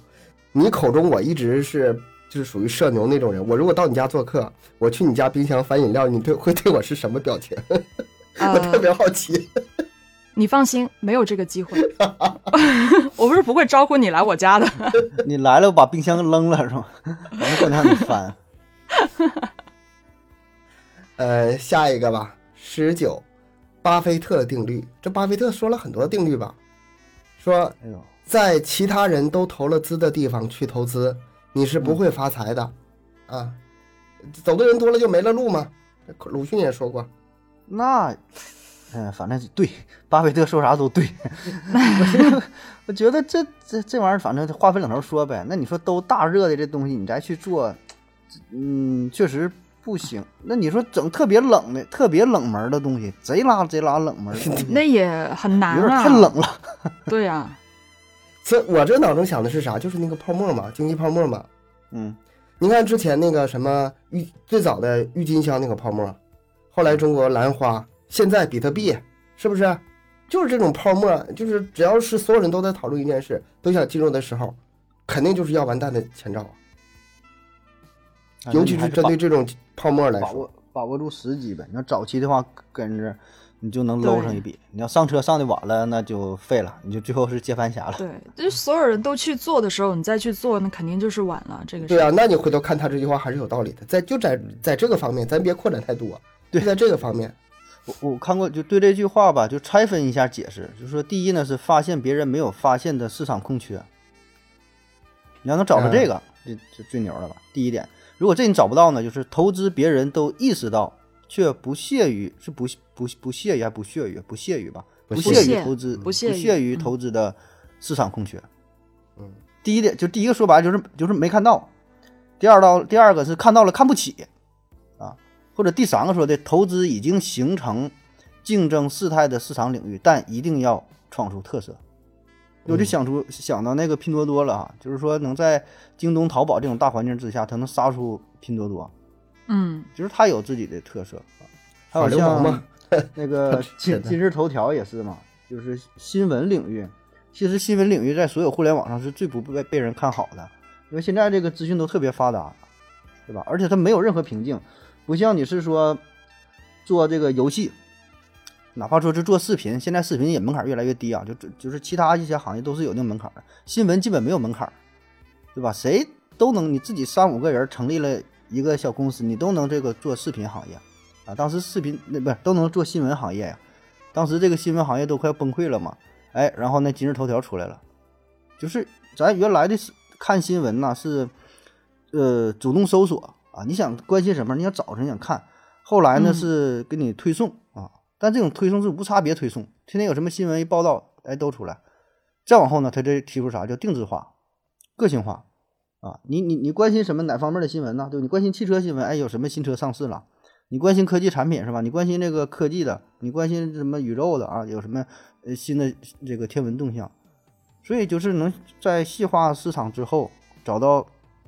你口中我一直是。就是属于社牛那种人。我如果到你家做客，我去你家冰箱翻饮料，你对会对我是什么表情？我特别好奇。你放心，没有这个机会。我不是不会招呼你来我家的。你来了，我把冰箱扔了是吗？完了过让你翻。呃，下一个吧，十九，巴菲特定律。这巴菲特说了很多定律吧？说，在其他人都投了资的地方去投资。你是不会发财的，啊，走的人多了就没了路吗？鲁迅也说过。那，嗯，反正对，巴菲特说啥都对。我 我觉得这这这玩意儿，反正话分两头说呗。那你说都大热的这东西，你再去做，嗯，确实不行。那你说整特别冷的、特别冷门的东西，贼拉贼拉冷门，那也很难啊，太冷了。对呀。这我这脑中想的是啥？就是那个泡沫嘛，经济泡沫嘛。嗯，你看之前那个什么郁最早的郁金香那个泡沫，后来中国兰花，现在比特币，是不是？就是这种泡沫，就是只要是所有人都在讨论一件事，都想进入的时候，肯定就是要完蛋的前兆啊。尤其是针对这种泡沫来说，把握把握住时机呗。你要早期的话，跟着。你就能搂上一笔。你要上车上的晚了，那就废了，你就最后是接盘侠了。对，就是所有人都去做的时候，你再去做，那肯定就是晚了。这个对啊，那你回头看他这句话还是有道理的，在就在在这个方面，咱别扩展太多。对，在这个方面，我我看过，就对这句话吧，就拆分一下解释，就是说，第一呢是发现别人没有发现的市场空缺。你要能找到这个，就就最牛了吧？第一点，如果这你找不到呢，就是投资别人都意识到。却不屑于是不不不屑于还不屑于不屑于吧？不屑于投资，不屑于投资的市场空缺。嗯，第一点就第一个说白了就是就是没看到。第二道第二个是看到了看不起啊，或者第三个说的投资已经形成竞争事态的市场领域，但一定要闯出特色。我就想出想到那个拼多多了啊，就是说能在京东、淘宝这种大环境之下，它能杀出拼多多。嗯，就是它有自己的特色啊，还有像那个今今日头条也是嘛，就是新闻领域，其实新闻领域在所有互联网上是最不被被人看好的，因为现在这个资讯都特别发达，对吧？而且它没有任何瓶颈，不像你是说做这个游戏，哪怕说是做视频，现在视频也门槛越来越低啊，就就是其他一些行业都是有那个门槛的，新闻基本没有门槛，对吧？谁都能，你自己三五个人成立了。一个小公司，你都能这个做视频行业，啊，当时视频那不是都能做新闻行业呀？当时这个新闻行业都快崩溃了嘛，哎，然后那今日头条出来了，就是咱原来的看新闻呢是，呃，主动搜索啊，你想关心什么，你想找什么想看，后来呢是给你推送啊，但这种推送是无差别推送，天天有什么新闻一报道，哎，都出来，再往后呢，他这提出啥叫定制化、个性化。啊，你你你关心什么哪方面的新闻呢？对你关心汽车新闻，哎，有什么新车上市了？你关心科技产品是吧？你关心这个科技的，你关心什么宇宙的啊？有什么呃新的这个天文动向？所以就是能在细化市场之后找到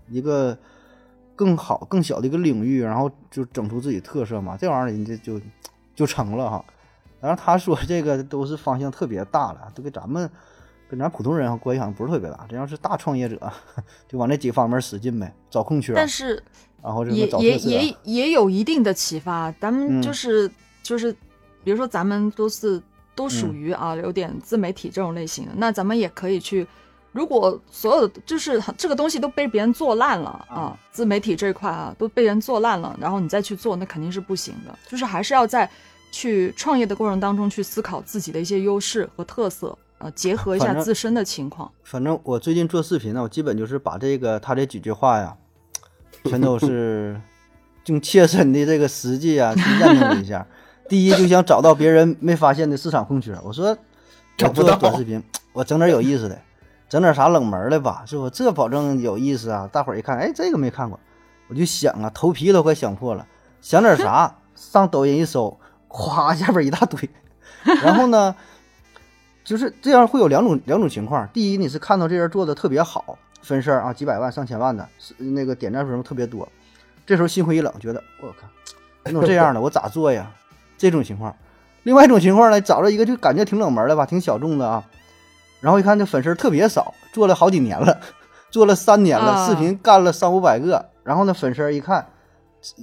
一个更好、更小的一个领域，然后就整出自己特色嘛，这玩意儿人家就就成了哈。然后他说这个都是方向特别大了，都跟咱们跟咱普通人关系好像不是特别大。这要是大创业者，就往这几个方面使劲呗，找空缺，但是然后这也个找特色也也也有一定的启发。咱们嗯就是、就是，比如说咱们都是都属嗯于啊、有点自媒体这种类型的，那咱们也可以去。如果所有的就是这个东西都被别人做烂了啊，自媒体这一块啊都被人做烂了，然后你再去做，那肯定是不行的。就是还是要在去创业的过程当中去思考自己的一些优势和特色，呃，结合一下自身的情况。反正我最近做视频呢，我基本就是把这个他这几句话呀，全都是用切身的这个实际啊 去验证了一下。第一，就想找到别人没发现的市场空缺。我说，我做找不到短视频，我整点有意思的，整点啥冷门的吧，是不？这保证有意思啊！大伙儿一看，哎，这个没看过，我就想啊，头皮都快想破了，想点啥？上抖音一搜，咵，下边一大堆。然后呢，就是这样会有两种两种情况。第一，你是看到这人做的特别好，分事儿啊，几百万、上千万的，是那个点赞数什么特别多，这时候心灰意冷，觉得我靠，那种这样的我咋做呀？这种情况。另外一种情况呢，找着一个就感觉挺冷门的吧，挺小众的啊，然后一看这粉丝特别少，做了好几年了，做了三年了，啊视频干了三五百个，然后呢粉丝一看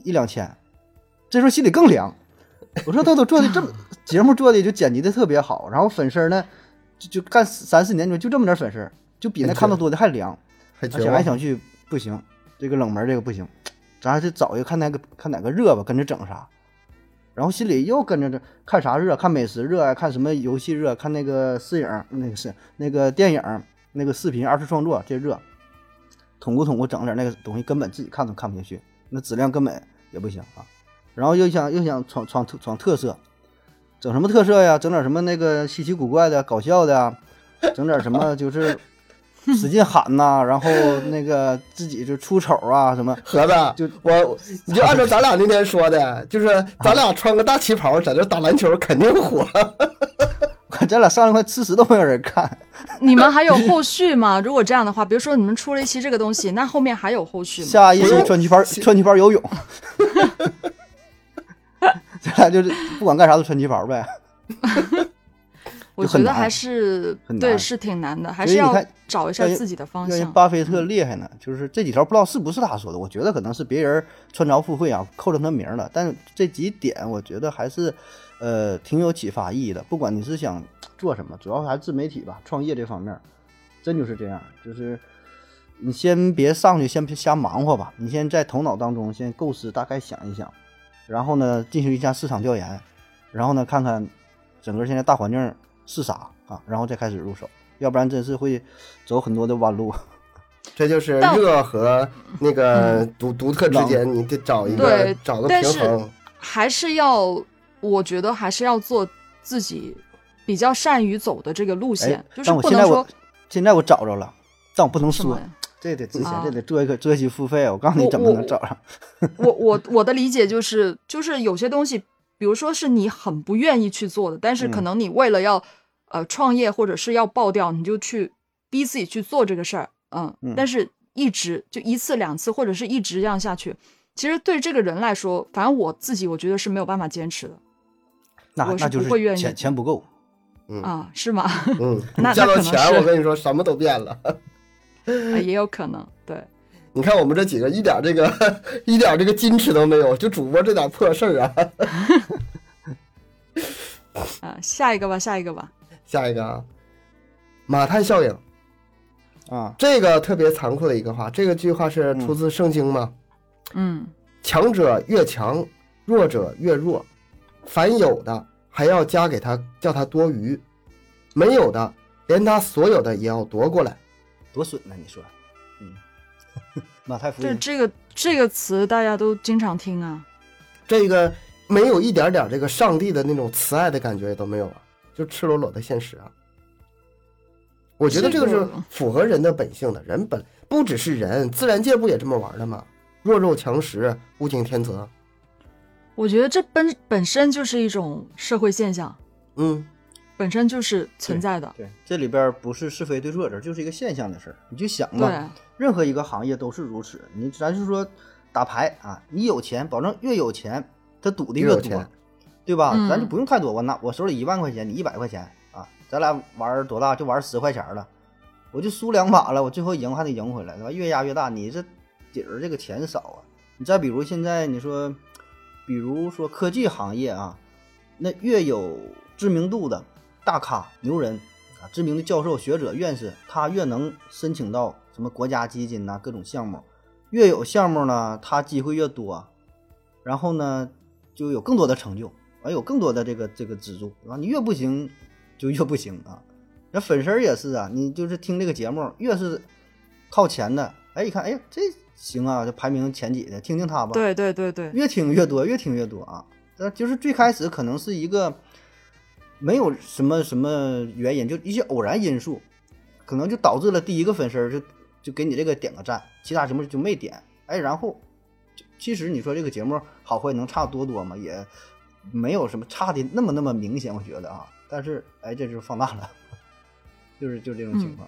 一两千，这时候心里更凉。我说他都做的这么 节目做的就剪辑的特别好，然后粉丝呢就就干三四年就就这么点粉丝，就比那看的多的还凉。还。想来想去不行，这个冷门这个不行，咱还是找一个看哪个看哪个热吧，跟着整啥。然后心里又跟着这看啥热，看美食热啊，看什么游戏热，看那个摄影那个是那个电影那个视频二次创作这热，捅咕捅咕整点那个东西，根本自己看都看不下去，那质量根本也不行啊。然后又想又想闯闯闯特色，整什么特色呀？整点什么那个稀奇古怪的、搞笑的啊，整点什么就是 使劲喊呐、然后那个自己就出丑啊 什么，盒子，就我你就按照咱俩那天说的，就是咱俩穿个大旗袍在这打篮球，肯定火。咱俩上一块吃屎都没有人看。你们还有后续吗？如果这样的话，比如说你们出了一期这个东西，那后面还有后续吗？下一期穿旗袍穿旗袍游泳，咱俩就是不管干啥都穿旗袍呗。我觉得还是对是挺难的，还是要你看找一下自己的方向。巴菲特厉害呢，就是这几条不知道是不是他说的，我觉得可能是别人穿凿附会啊，扣上他名儿了。但是这几点我觉得还是呃挺有启发意义的。不管你是想做什么，主要还是自媒体吧，创业这方面，真就是这样，就是你先别上去，先别瞎忙活吧，你先在头脑当中先构思，大概想一想，然后呢进行一下市场调研，然后呢看看整个现在大环境是啥啊，然后再开始入手，要不然真是会走很多的弯路。这就是热和那个独独特之间，你得找一个对找个但是平衡。还是要，我觉得还是要做自己比较善于走的这个路线，哎，就是我现在我不能说现在我找着了，但我不能说。这得之前啊这得做一个做一期付费，我告诉你怎么能找着。我我我的理解就是，就是有些东西，比如说是你很不愿意去做的，但是可嗯能你为了要、呃创业或者是要爆掉，你就去逼自己去做这个事儿，嗯，嗯但是一直就一次两次或者是一直这样下去，其实对这个人来说，反正我自己我觉得是没有办法坚持的那我是那就是不会愿意钱钱不够，啊，是吗？嗯，那见到钱，我跟你说，什么都变了。呃 也有可能，对，你看我们这几个一点这个一点这个矜持都没有，就主播这点破事儿啊。啊，下一个吧，下一个吧，下一个啊，马太效应，啊，这个特别残酷的一个话，这个句话是出自圣经吗？嗯，强者越强，弱者越弱，凡有的还要加给他，叫他多余；没有的，连他所有的也要夺过来。多损呢？你说，嗯，马太福音，这这个这个词大家都经常听啊，这个没有一点点这个上帝的那种慈爱的感觉都没有啊，就赤裸裸的现实啊。我觉得这个是符合人的本性的，人本不只是人，自然界不也这么玩的吗？弱肉强食，物竞天择。我觉得这本本身就是一种社会现象。嗯，本身就是存在的。对，这里边不是是非对错，这就是一个现象的事儿。你就想对吧，任何一个行业都是如此。你咱就说打牌啊，你有钱，保证越有钱，他赌的越多越有钱，对吧？嗯咱就不用太多，我拿我手里一万块钱，你一百块钱啊，咱俩玩多大就玩十块钱了，我就输两把了，我最后赢还得赢回来，对吧？越压越大，你这底儿这个钱少啊。你再比如现在你说，比如说科技行业啊，那越有知名度的大咖牛人啊，知名的教授、学者、院士，他越能申请到什么国家基金呐、各种项目，越有项目呢，他机会越多，然后呢，就有更多的成就，完有更多的这个这个资助，啊，你越不行就越不行啊。那粉丝儿也是啊，你就是听这个节目，越是靠前的，哎，一看，哎呀，这行啊，就排名前几的，听听他吧。对对对对，越听越多，越听越多啊！那就是最开始可能是一个没有什么什么原因，就一些偶然因素，可能就导致了第一个粉丝儿就就给你这个点个赞，其他节目就没点。哎，然后其实你说这个节目好坏能差多多吗？也没有什么差的那么那么明显，我觉得啊。但是哎，这就是放大了，就是就是这种情况。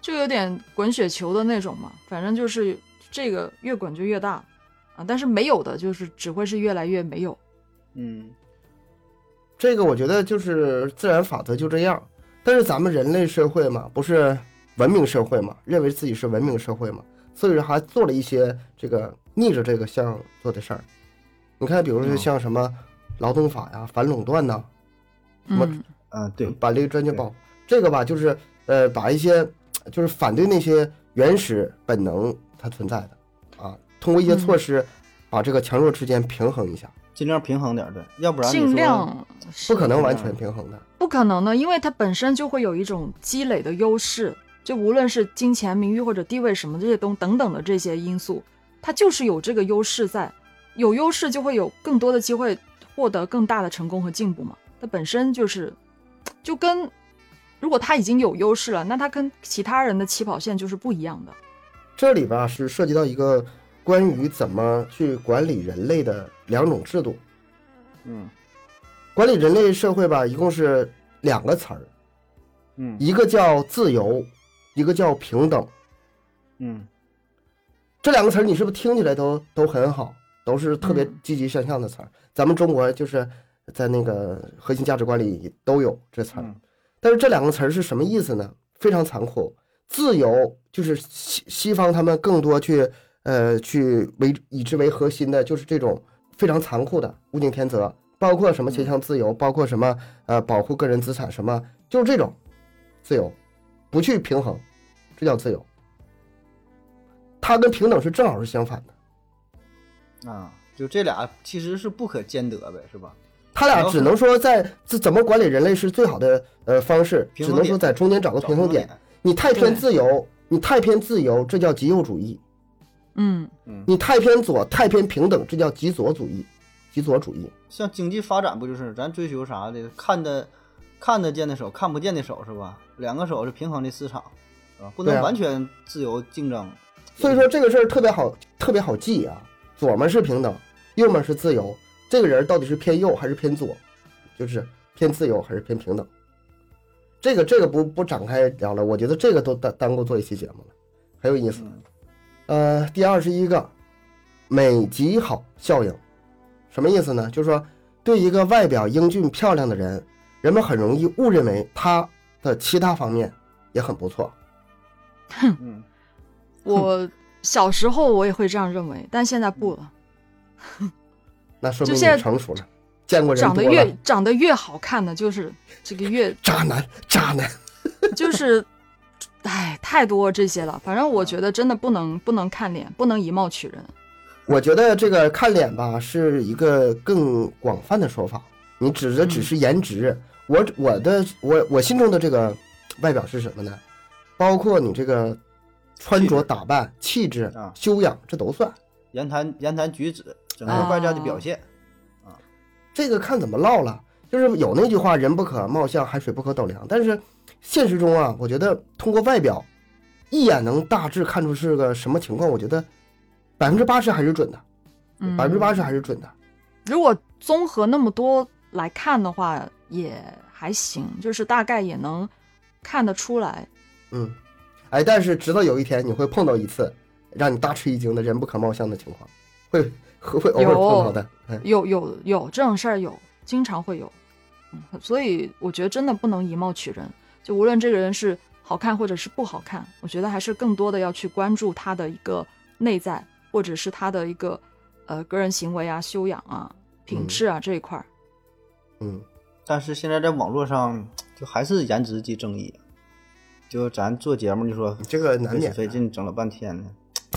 就有点滚雪球的那种嘛，反正就是这个越滚就越大啊，但是没有的就是只会是越来越没有。嗯这个我觉得就是自然法则就这样。但是咱们人类社会嘛，不是文明社会嘛，认为自己是文明社会嘛，所以说还做了一些这个逆着这个向做的事儿。你看，比如说嗯像什么劳动法呀、反垄断呐、什么，啊，对，把这个专家报这个吧，就是呃，把一些就是反对那些原始本能它存在的啊，通过一些措施把这个强弱之间平衡一下，尽量平衡点儿，对，要不然尽量不可能完全平衡的。不可能的，因为它本身就会有一种积累的优势，就无论是金钱、名誉或者地位什么这些东等等的这些因素，它就是有这个优势在，有优势就会有更多的机会获得更大的成功和进步嘛。它本身就是，就跟如果他已经有优势了，那他跟其他人的起跑线就是不一样的。这里边啊是涉及到一个关于怎么去管理人类的两种制度。嗯管理人类社会吧，一共是两个词儿，嗯一个叫自由，一个叫平等。嗯这两个词儿你是不是听起来都都很好，都是特别嗯积极向上的词儿？咱们中国就是在那个核心价值观里都有这词儿。嗯但是这两个词儿是什么意思呢？非常残酷。自由就是西西方他们更多去呃去为以之为核心的，就是这种非常残酷的物竞天择，包括什么倾向自由，包括什么呃保护个人资产，什么就是这种自由，不去平衡，这叫自由。它跟平等是正好是相反的，啊，就这俩其实是不可兼得呗，是吧？他俩只能说在这怎么管理人类是最好的呃方式，只能说在中间找个平衡点。你太偏自由，你太偏自由，这叫极右主义；嗯，你太偏左，太偏平等，这叫极左主义。极左主义，像经济发展不就是咱追求啥的，看得看得见的手，看不见的手是吧？两个手是平衡的市场，是吧？不能完全自由竞争。所以说这个事儿特别好，特别好记啊。左面是平等，右面是自由，这个人到底是偏右还是偏左？就是偏自由还是偏平等？这个这个不不展开聊了，我觉得这个都单单够做一期节目了，很有意思。嗯呃，第二十一个美极好效应，什么意思呢？就是说，对一个外表英俊漂亮的人，人们很容易误认为他的其他方面也很不错。哼，我小时候我也会这样认为，但现在不了。那说明成熟了，见过人长得。越长得越好看的，就是这个越渣男，渣男。就是，哎，太多这些了。反正我觉得真的不能不能看脸，不能以貌取人。我觉得这个看脸吧是一个更广泛的说法，你指的只是颜值。我我的我我心中的这个外表是什么呢？包括你这个穿着打扮、气质啊、修养，这都算。言谈言谈举止，整个啊外在的表现。啊这个看怎么唠了。就是有那句话“人不可貌相，海水不可斗量”，但是现实中啊，我觉得通过外表一眼能大致看出是个什么情况，我觉得百分之八十还是准的，嗯，百分之八十还是准的。如果综合那么多来看的话，也还行，就是大概也能看得出来。嗯，哎，但是直到有一天你会碰到一次让你大吃一惊的人不可貌相的情况，会会会偶尔碰到的。嗯有有有这种事儿有，经常会有。嗯，所以我觉得真的不能以貌取人，就无论这个人是好看或者是不好看，我觉得还是更多的要去关注他的一个内在，或者是他的一个呃个人行为啊、修养啊、品质啊这一块儿。嗯，但是现在在网络上，就还是颜值即正义。就咱做节目，就说这个难免费劲整了半天呢，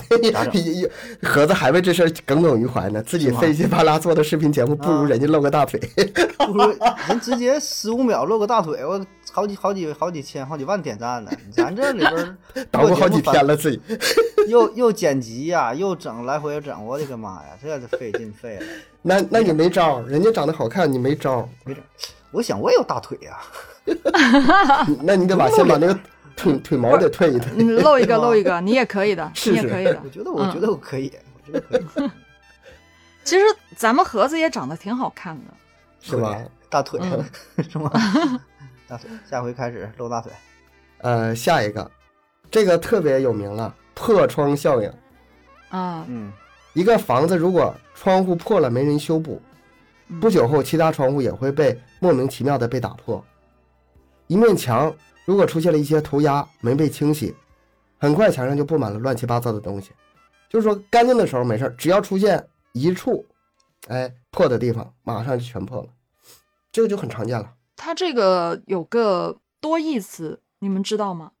盒子还为这事儿耿耿于怀呢，自己费劲巴拉做的视频节目，不如啊人家露个大腿。不如人直接十五秒露个大腿，我好几好几好几千好几万点赞呢。咱这里边 捣鼓好几天了，自己。又又剪辑呀、又整来回整，我的个妈呀，这是费劲费了。那那你没招儿，人家长得好看，你没招儿，没整，我想我也有大腿呀、你那你得把先把那个腿腿毛得退一退。嗯，露一个露一个，你也可以的，是是你也可以的我。觉得我嗯觉得我可以，我觉得可以，其实咱们盒子也长得挺好看的。是吧？大腿、嗯 是吗？大腿，下回开始露大腿。呃，下一个，这个特别有名了，破窗效应。啊，嗯，一个房子如果窗户破了没人修补，嗯不久后其他窗户也会被莫名其妙的被打破。一面墙如果出现了一些涂鸦没被清洗，很快墙上就布满了乱七八糟的东西。就是说干净的时候没事儿，只要出现一处，哎破的地方，马上就全破了。这个就很常见了。它这个有个多义词，你们知道吗？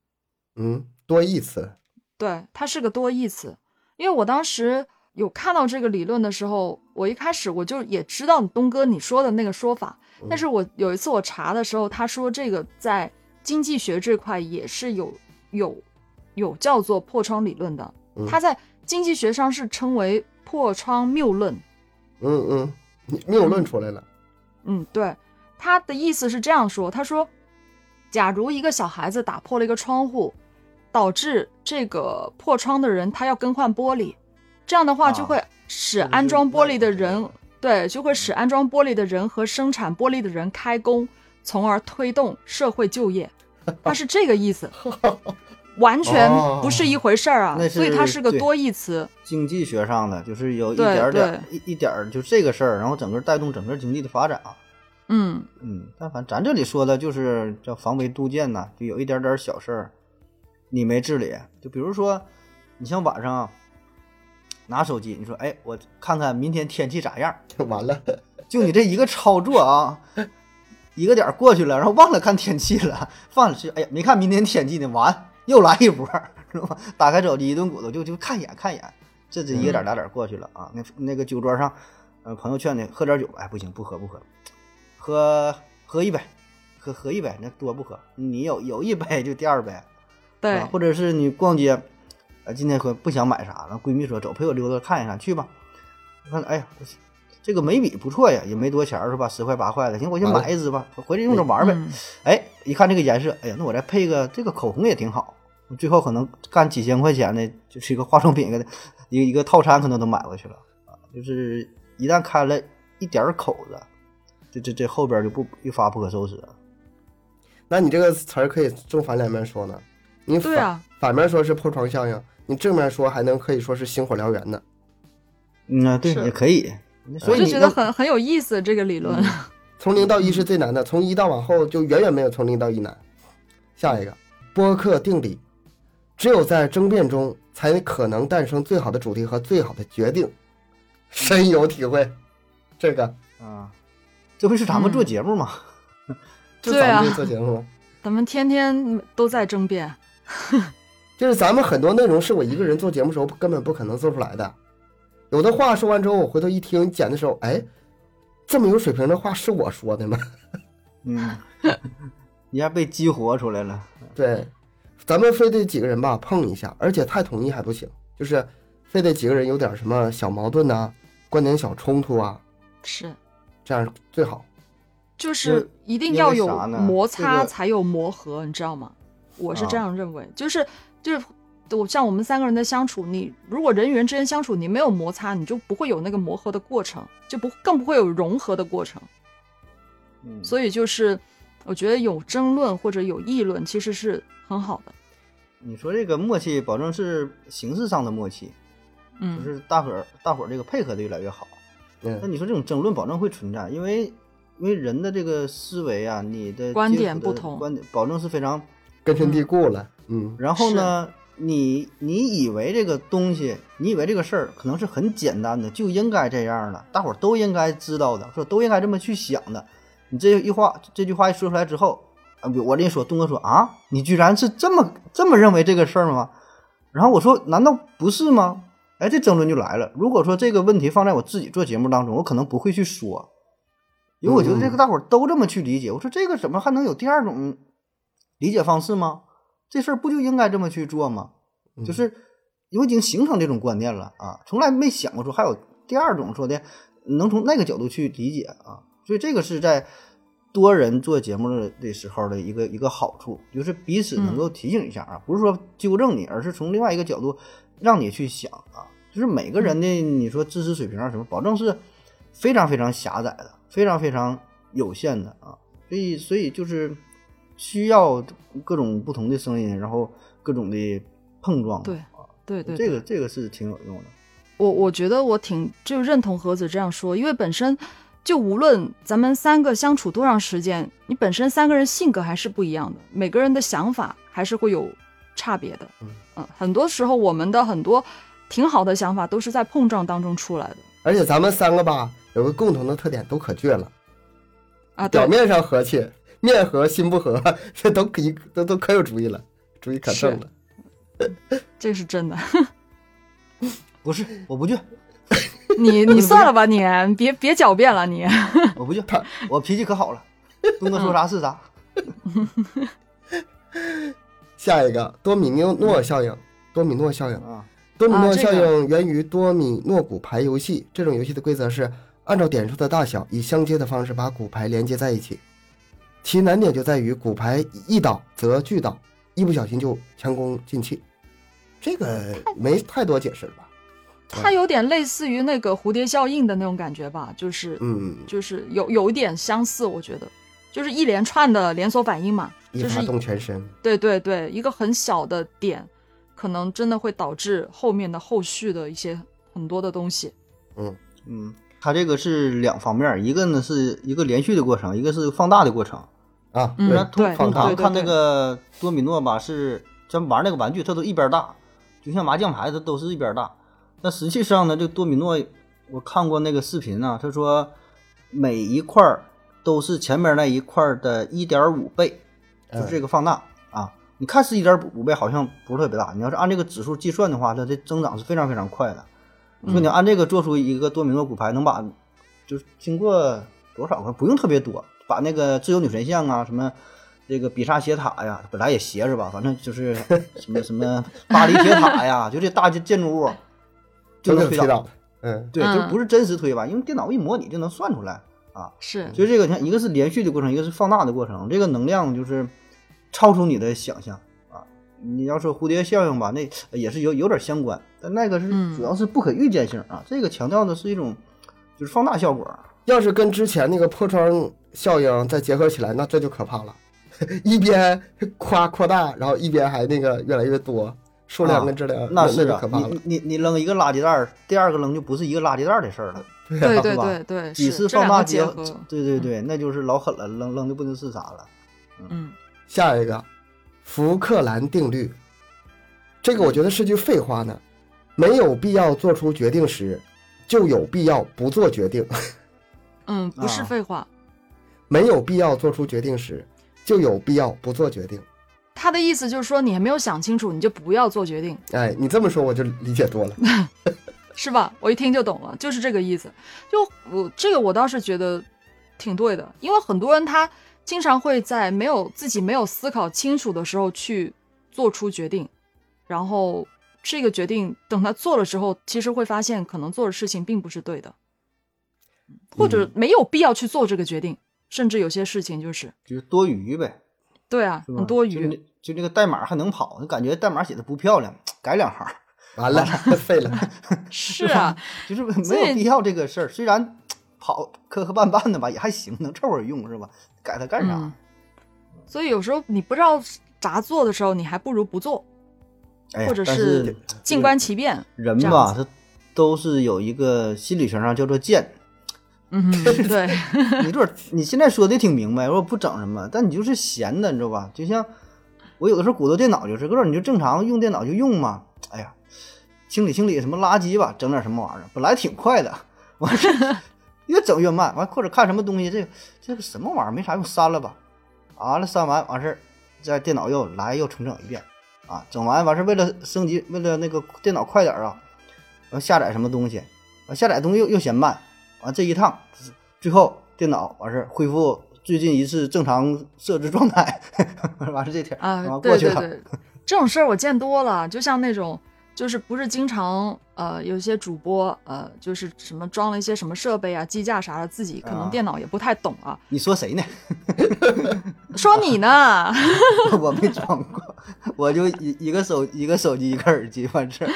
嗯，多义词。对，它是个多义词。因为我当时有看到这个理论的时候，我一开始我就也知道东哥你说的那个说法，但是我有一次我查的时候，他说这个在经济学这块也是有有有叫做破窗理论的，嗯它在经济学上是称为破窗谬论。嗯嗯，谬论出来了。嗯，对，他的意思是这样说，他说，假如一个小孩子打破了一个窗户，导致这个破窗的人他要更换玻璃，这样的话啊就会使安装玻璃的人，的对，就会使安装玻璃的人和生产玻璃的人开工，从而推动社会就业。他是这个意思，完全不是一回事儿啊，那所以它是个多义词。经济学上的就是有一点点一一点儿就这个事儿，然后整个带动整个经济的发展啊。嗯，嗯，但凡咱这里说的就是叫防微杜渐呐，就有一点点小事儿，你没治理，就比如说，你像晚上啊拿手机，你说，哎，我看看明天天气咋样，完了，就你这一个操作啊，一个点儿过去了，然后忘了看天气了，放了去，哎呀，没看明天天气呢，完 又来一波，是吧？打开手机一顿鼓捣，就就看一眼看一眼，这这一个点儿俩点儿过去了啊。那那个酒桌上，呃，朋友劝你喝点酒，哎，不行，不喝不喝，喝喝一杯，喝喝一杯，那多不喝，你有有一杯就第二杯，对啊，或者是你逛街，呃，今天喝不想买啥了，闺蜜说走，陪我溜达看一看，去吧。我看，哎呀，我这个眉笔不错呀，也没多钱儿是吧？十块八块的，行，我先买一支吧，我回来用着玩呗。嗯哎，一看这个颜色，哎呀，那我再配个这个口红也挺好。最后可能干几千块钱的，就是一个化妆品，一个一个一个套餐，可能都买过去了啊。就是一旦开了一点儿口子，这这这后边就不一发不可收拾了。那你这个词儿可以正反两面说呢。你反、对啊，反面说是破窗效应，你正面说还能可以说是星火燎原呢。嗯啊，对，也可以。所我就觉得很很有意思这个理论。从零到一是最难的，从一到往后就远远没有从零到一难。下一个，播客定理，只有在争辩中才可能诞生最好的主题和最好的决定，深有体会。这个啊，这不是咱们做节目吗？对 啊就咱们做节目，咱们天天都在争辩，就是咱们很多内容是我一个人做节目时候根本不可能做出来的。有的话说完之后，我回头一听剪的时候，哎，这么有水平的话是我说的吗？嗯，一下被激活出来了。对，咱们非得几个人吧碰一下，而且太统一还不行，就是非得几个人有点什么小矛盾呐、观点小冲突啊，是这样最好。就是一定要有摩擦才有磨合，你知道吗？我是这啊样认为，就是就是我像我们三个人的相处，你如果人与人之间相处，你没有摩擦，你就不会有那个磨合的过程，就不更不会有融合的过程。嗯，所以就是我觉得有争论或者有议论其实是很好的。你说这个默契，保证是形式上的默契，就嗯，是大伙儿大伙儿这个配合的越来越好。那嗯，你说这种争论保证会存在，因为因为人的这个思维啊，你的观点不同观点保证是非常。根深蒂固了。嗯然后呢，你你以为这个东西，你以为这个事儿可能是很简单的，就应该这样的，大伙儿都应该知道的，说都应该这么去想的。你这一话这句话一说出来之后，啊，我我跟你说，东哥说啊，你居然是这么这么认为这个事儿吗？然后我说，难道不是吗？哎，这争论就来了。如果说这个问题放在我自己做节目当中，我可能不会去说，因为我觉得这个大伙儿都这么去理解。我说这个怎么还能有第二种理解方式吗？这事儿不就应该这么去做吗？就是我已经形成这种观念了啊，从来没想过说还有第二种说的能从那个角度去理解啊，所以这个是在多人做节目的的时候的一个一个好处，就是彼此能够提醒一下啊，不是说纠正你，而是从另外一个角度让你去想啊，就是每个人的你说知识水平啊什么，保证是非常非常狭窄的，非常非常有限的啊，所以所以就是需要各种不同的声音，然后各种的碰撞，对啊，对对，这个这个是挺有用的。我我觉得我挺就认同盒子这样说，因为本身就无论咱们三个相处多长时间，你本身三个人性格还是不一样的，每个人的想法还是会有差别的。嗯很多时候我们的很多挺好的想法都是在碰撞当中出来的而且咱们三个吧有个共同的特点，都可倔了。啊。表，面上和气，面和心不和，这都可以都都可有主意了，主意可正了。这是真的。不是，我不去，你你算了吧 你，别别狡辩了你。我不去，我脾气可好了，东哥说啥是啥。下一个多米诺效应，多米诺效应，啊，多米诺效应源于多米诺骨牌游戏。这种游戏的规则是按照点数的大小，以相接的方式把骨牌连接在一起。其难点就在于骨牌一倒则俱倒，一不小心就前功尽弃。这个没太多解释了吧？它有点类似于那个蝴蝶效应的那种感觉吧，就是嗯，就是有有一点相似，我觉得就是一连串的连锁反应嘛，就是动全身。对对对，一个很小的点，可能真的会导致后面的后续的一些很多的东西。嗯嗯，它这个是两方面，一个呢是一个连续的过程，一个是放大的过程。啊，嗯不然通常看那个多米诺吧，是咱玩那个玩具，它都一边大，就像麻将牌，它都是一边大。但实际上呢，这多米诺，我看过那个视频啊，他说每一块都是前面那一块的一点五倍，就是这个放大啊。你看是一点五倍，好像不是特别大。你要是按这个指数计算的话，它的增长是非常非常快的。你说你按这个做出一个多米诺骨牌，能把就是经过多少个不用特别多，把那个自由女神像啊，什么这个比萨斜塔呀，本来也斜着吧，反正就是什么什么 巴黎铁塔呀，就这大建建筑物就能推倒。嗯对，嗯就不是真实推吧，因为电脑一模拟就能算出来啊。是，所以这个你看，一个是连续的过程，一个是放大的过程，这个能量就是超出你的想象啊。你要说蝴蝶效应吧，那也是有有点相关，但那个是嗯主要是不可预见性啊。这个强调的是一种就是放大效果。要是跟之前那个破窗效应再结合起来，那这就可怕了。一边夸扩大，然后一边还那个越来越多，数量跟质量、那那是可，怕了你。你你扔一个垃圾袋儿，第二个扔就不是一个垃圾袋儿的事儿了。对对对对，几次放大结合，对对对，那就是老狠了，扔扔的不能是啥了。嗯下一个，福克兰定律，这个我觉得是句废话呢。没有必要做出决定时，就有必要不做决定；嗯，不是啊废话。没有必要做出决定时，就有必要不做决定。他的意思就是说，你还没有想清楚，你就不要做决定，哎，你这么说我就理解多了。是吧？我一听就懂了，就是这个意思。就我这个我倒是觉得挺对的，因为很多人他经常会在没有自己没有思考清楚的时候去做出决定，然后这个决定等他做了之后，其实会发现可能做的事情并不是对的，或者没有必要去做这个决定，甚至有些事情就是就是多余呗，对啊，很多余。就那个代码还能跑，感觉代码写的不漂亮，改两行，完了，废了。是啊，就是没有必要这个事儿。虽然跑磕磕绊绊的吧，也还行，能凑合用是吧？改它干啥？嗯，所以有时候你不知道咋做的时候，你还不如不做，哎，或者是是静观其变。人吧，他都是有一个心理学上叫做贱。嗯哼，对，你这你现在说的挺明白，说不整什么，但你就是闲的，你知道吧？就像我有的时候鼓捣电脑就是，个你就正常用电脑就用嘛。哎呀，清理清理什么垃圾吧，整点什么玩意儿，本来挺快的，完事儿 越整越慢，完或者看什么东西，这个这个什么玩意儿没啥用，删了吧。完了删完完事儿，在电脑又来又重整一遍啊，整完完事儿为了升级，为了那个电脑快点儿啊，完下载什么东西，啊下载东西又又嫌慢，完这一趟最后电脑完事儿恢复最近一次正常设置状态，完事儿这天啊完，过对去了，对对，这种事儿我见多了，就像那种。就是不是经常呃有些主播呃就是什么装了一些什么设备啊机架啥的，自己可能啊电脑也不太懂啊。你说谁呢？说你呢？我没装过，我就一一个手一个手机一个耳机完事儿。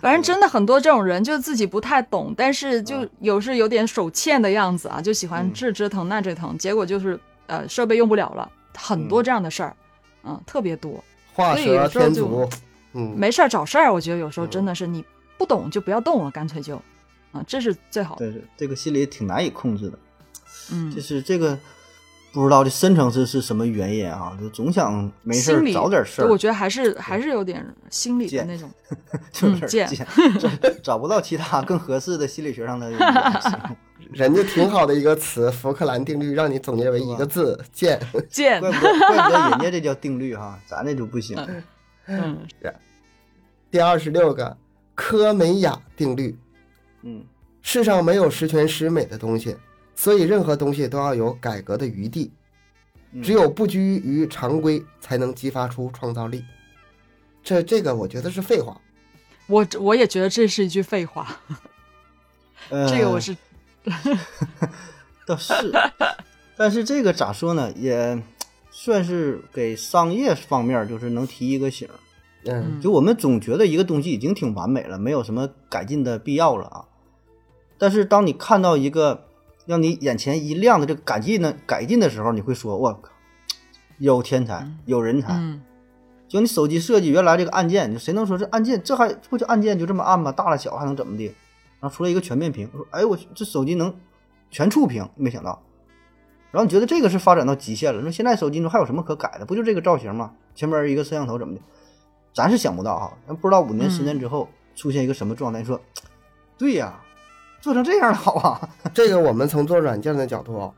反正真的很多这种人，就自己不太懂，但是就有是有点手欠的样子啊，就喜欢嗯这折腾那折腾，结果就是呃设备用不了了，很多这样的事儿，嗯，特别多。画所以有蛇添足，嗯，没事儿找事儿，我觉得有时候真的是你不懂就不要动了，干脆就，啊，这是最好的。对，是这个心理挺难以控制的，嗯就，是这个不知道这深层次是什么原因啊，就总想没事儿找点事儿我，觉得还是还是有点心理的那种。就有点嗯贱贱，找找不到其他更合适的心理学上的 人家挺好的一个词，福克兰定律，让你总结为一个字“贱贱怪，不得怪不得人家这叫定律哈，咱这就不行。嗯，”。第二十六个科美雅定律：嗯世上没有十全十美的东西，所以任何东西都要有改革的余地。嗯只有不拘于常规，才能激发出创造力。这这个我觉得是废话。我我也觉得这是一句废话，呃 这个我是 倒是，但是这个咋说呢，也算是给商业方面就是能提一个醒儿。嗯就我们总觉得一个东西已经挺完美了，没有什么改进的必要了啊。但是当你看到一个让你眼前一亮的这个改进呢改进的时候，你会说：“我靠，有天才，有人才。嗯就你手机设计原来这个按键，你谁能说这按键这还不就按键就这么按吗？大了小还能怎么的？然后出来一个全面屏，说哎我这手机能全触屏，没想到。然后你觉得这个是发展到极限了？说现在手机中还有什么可改的？不就这个造型吗？前面一个摄像头怎么的？咱是想不到哈，咱不知道五年十年之后出现一个什么状态。你说对呀，做成这样好啊？这个我们从做软件的角度啊，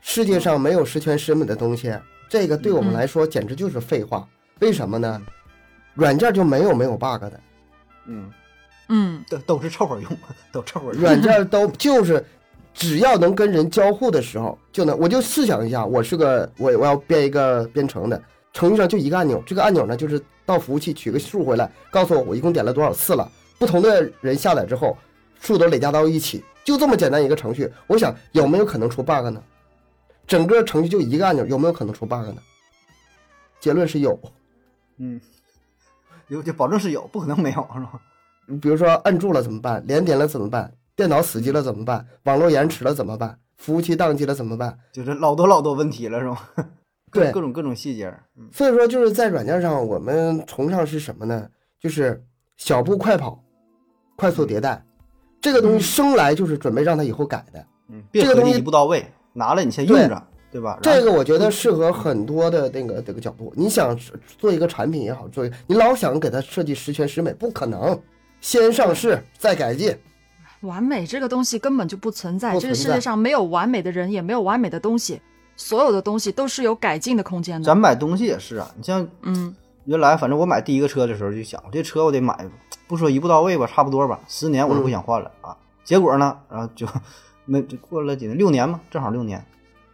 世界上没有十全十美的东西，这个对我们来说简直就是废话。为什么呢？软件就没有没有 bug 的，嗯，嗯 都都是凑合用，都凑合用。软件都就是只要能跟人交互的时候就能。我就试想一下，我是个我我要编一个编程的，程序上就一个按钮，这个按钮呢就是到服务器取个数回来，告诉我我一共点了多少次了。不同的人下载之后，数都累加到一起，就这么简单一个程序，我想有没有可能出 bug 呢？整个程序就一个按钮，有没有可能出 bug 呢？结论是有。嗯，有就保证是有，不可能没有，是吧？比如说摁住了怎么办？连点了怎么办？电脑死机了怎么办？网络延迟了怎么办？服务器宕机了怎么办？就是老多老多问题了，是吧？各对各种各种细节所以说就是在软件上，我们崇尚是什么呢？就是小步快跑，快速迭代。这个东西生来就是准备让它以后改的。这个东西一步到位，拿了你先用着，对吧？这个我觉得适合很多的那个这个角度。你想做一个产品也好，做一个你老想给它设计十全十美，不可能。先上市再改进，完美这个东西根本就不存在，不这个世界上没有完美的人，也没有完美的东西，所有的东西都是有改进的空间的。咱买东西也是啊，你像嗯原来反正我买第一个车的时候就想，这车我得买，不说一步到位吧，差不多吧，十年我都不想换了啊。结果呢，然后就没过了几年，六年嘛，正好六年。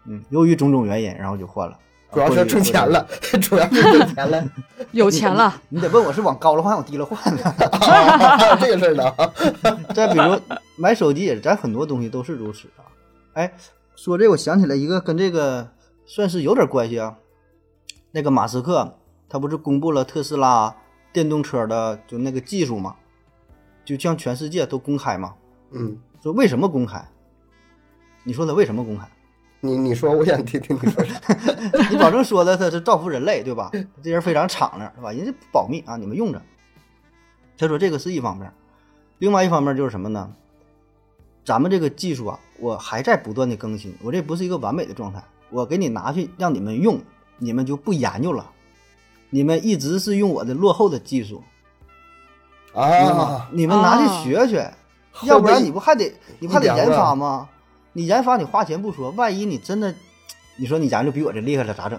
嗯，由于种种原因，然后就换了。主要是挣钱了。主要是挣钱了。有钱了，你得问我是往高了换，往低了换呢。还 有这个事儿呢。再比如买手机也是，咱很多东西都是如此啊。哎，说这我想起来一个跟这个算是有点关系啊。那个马斯克他不是公布了特斯拉电动车的就那个技术嘛，就向全世界都公开嘛。嗯，说为什么公开？你说他为什么公开？你你说，我想听听你说啥。你保证说的他是造福人类，对吧？这人非常敞亮，是吧？人家保密啊，你们用着。他说这个是一方面，另外一方面就是什么呢？咱们这个技术啊，我还在不断的更新，我这不是一个完美的状态。我给你拿去让你们用，你们就不研究了，你们一直是用我的落后的技术，啊？，你们拿去学学，后要不然你不还得你不还得研发啊吗？你研发你花钱不说，万一你真的，你说你研究比我这厉害了咋整？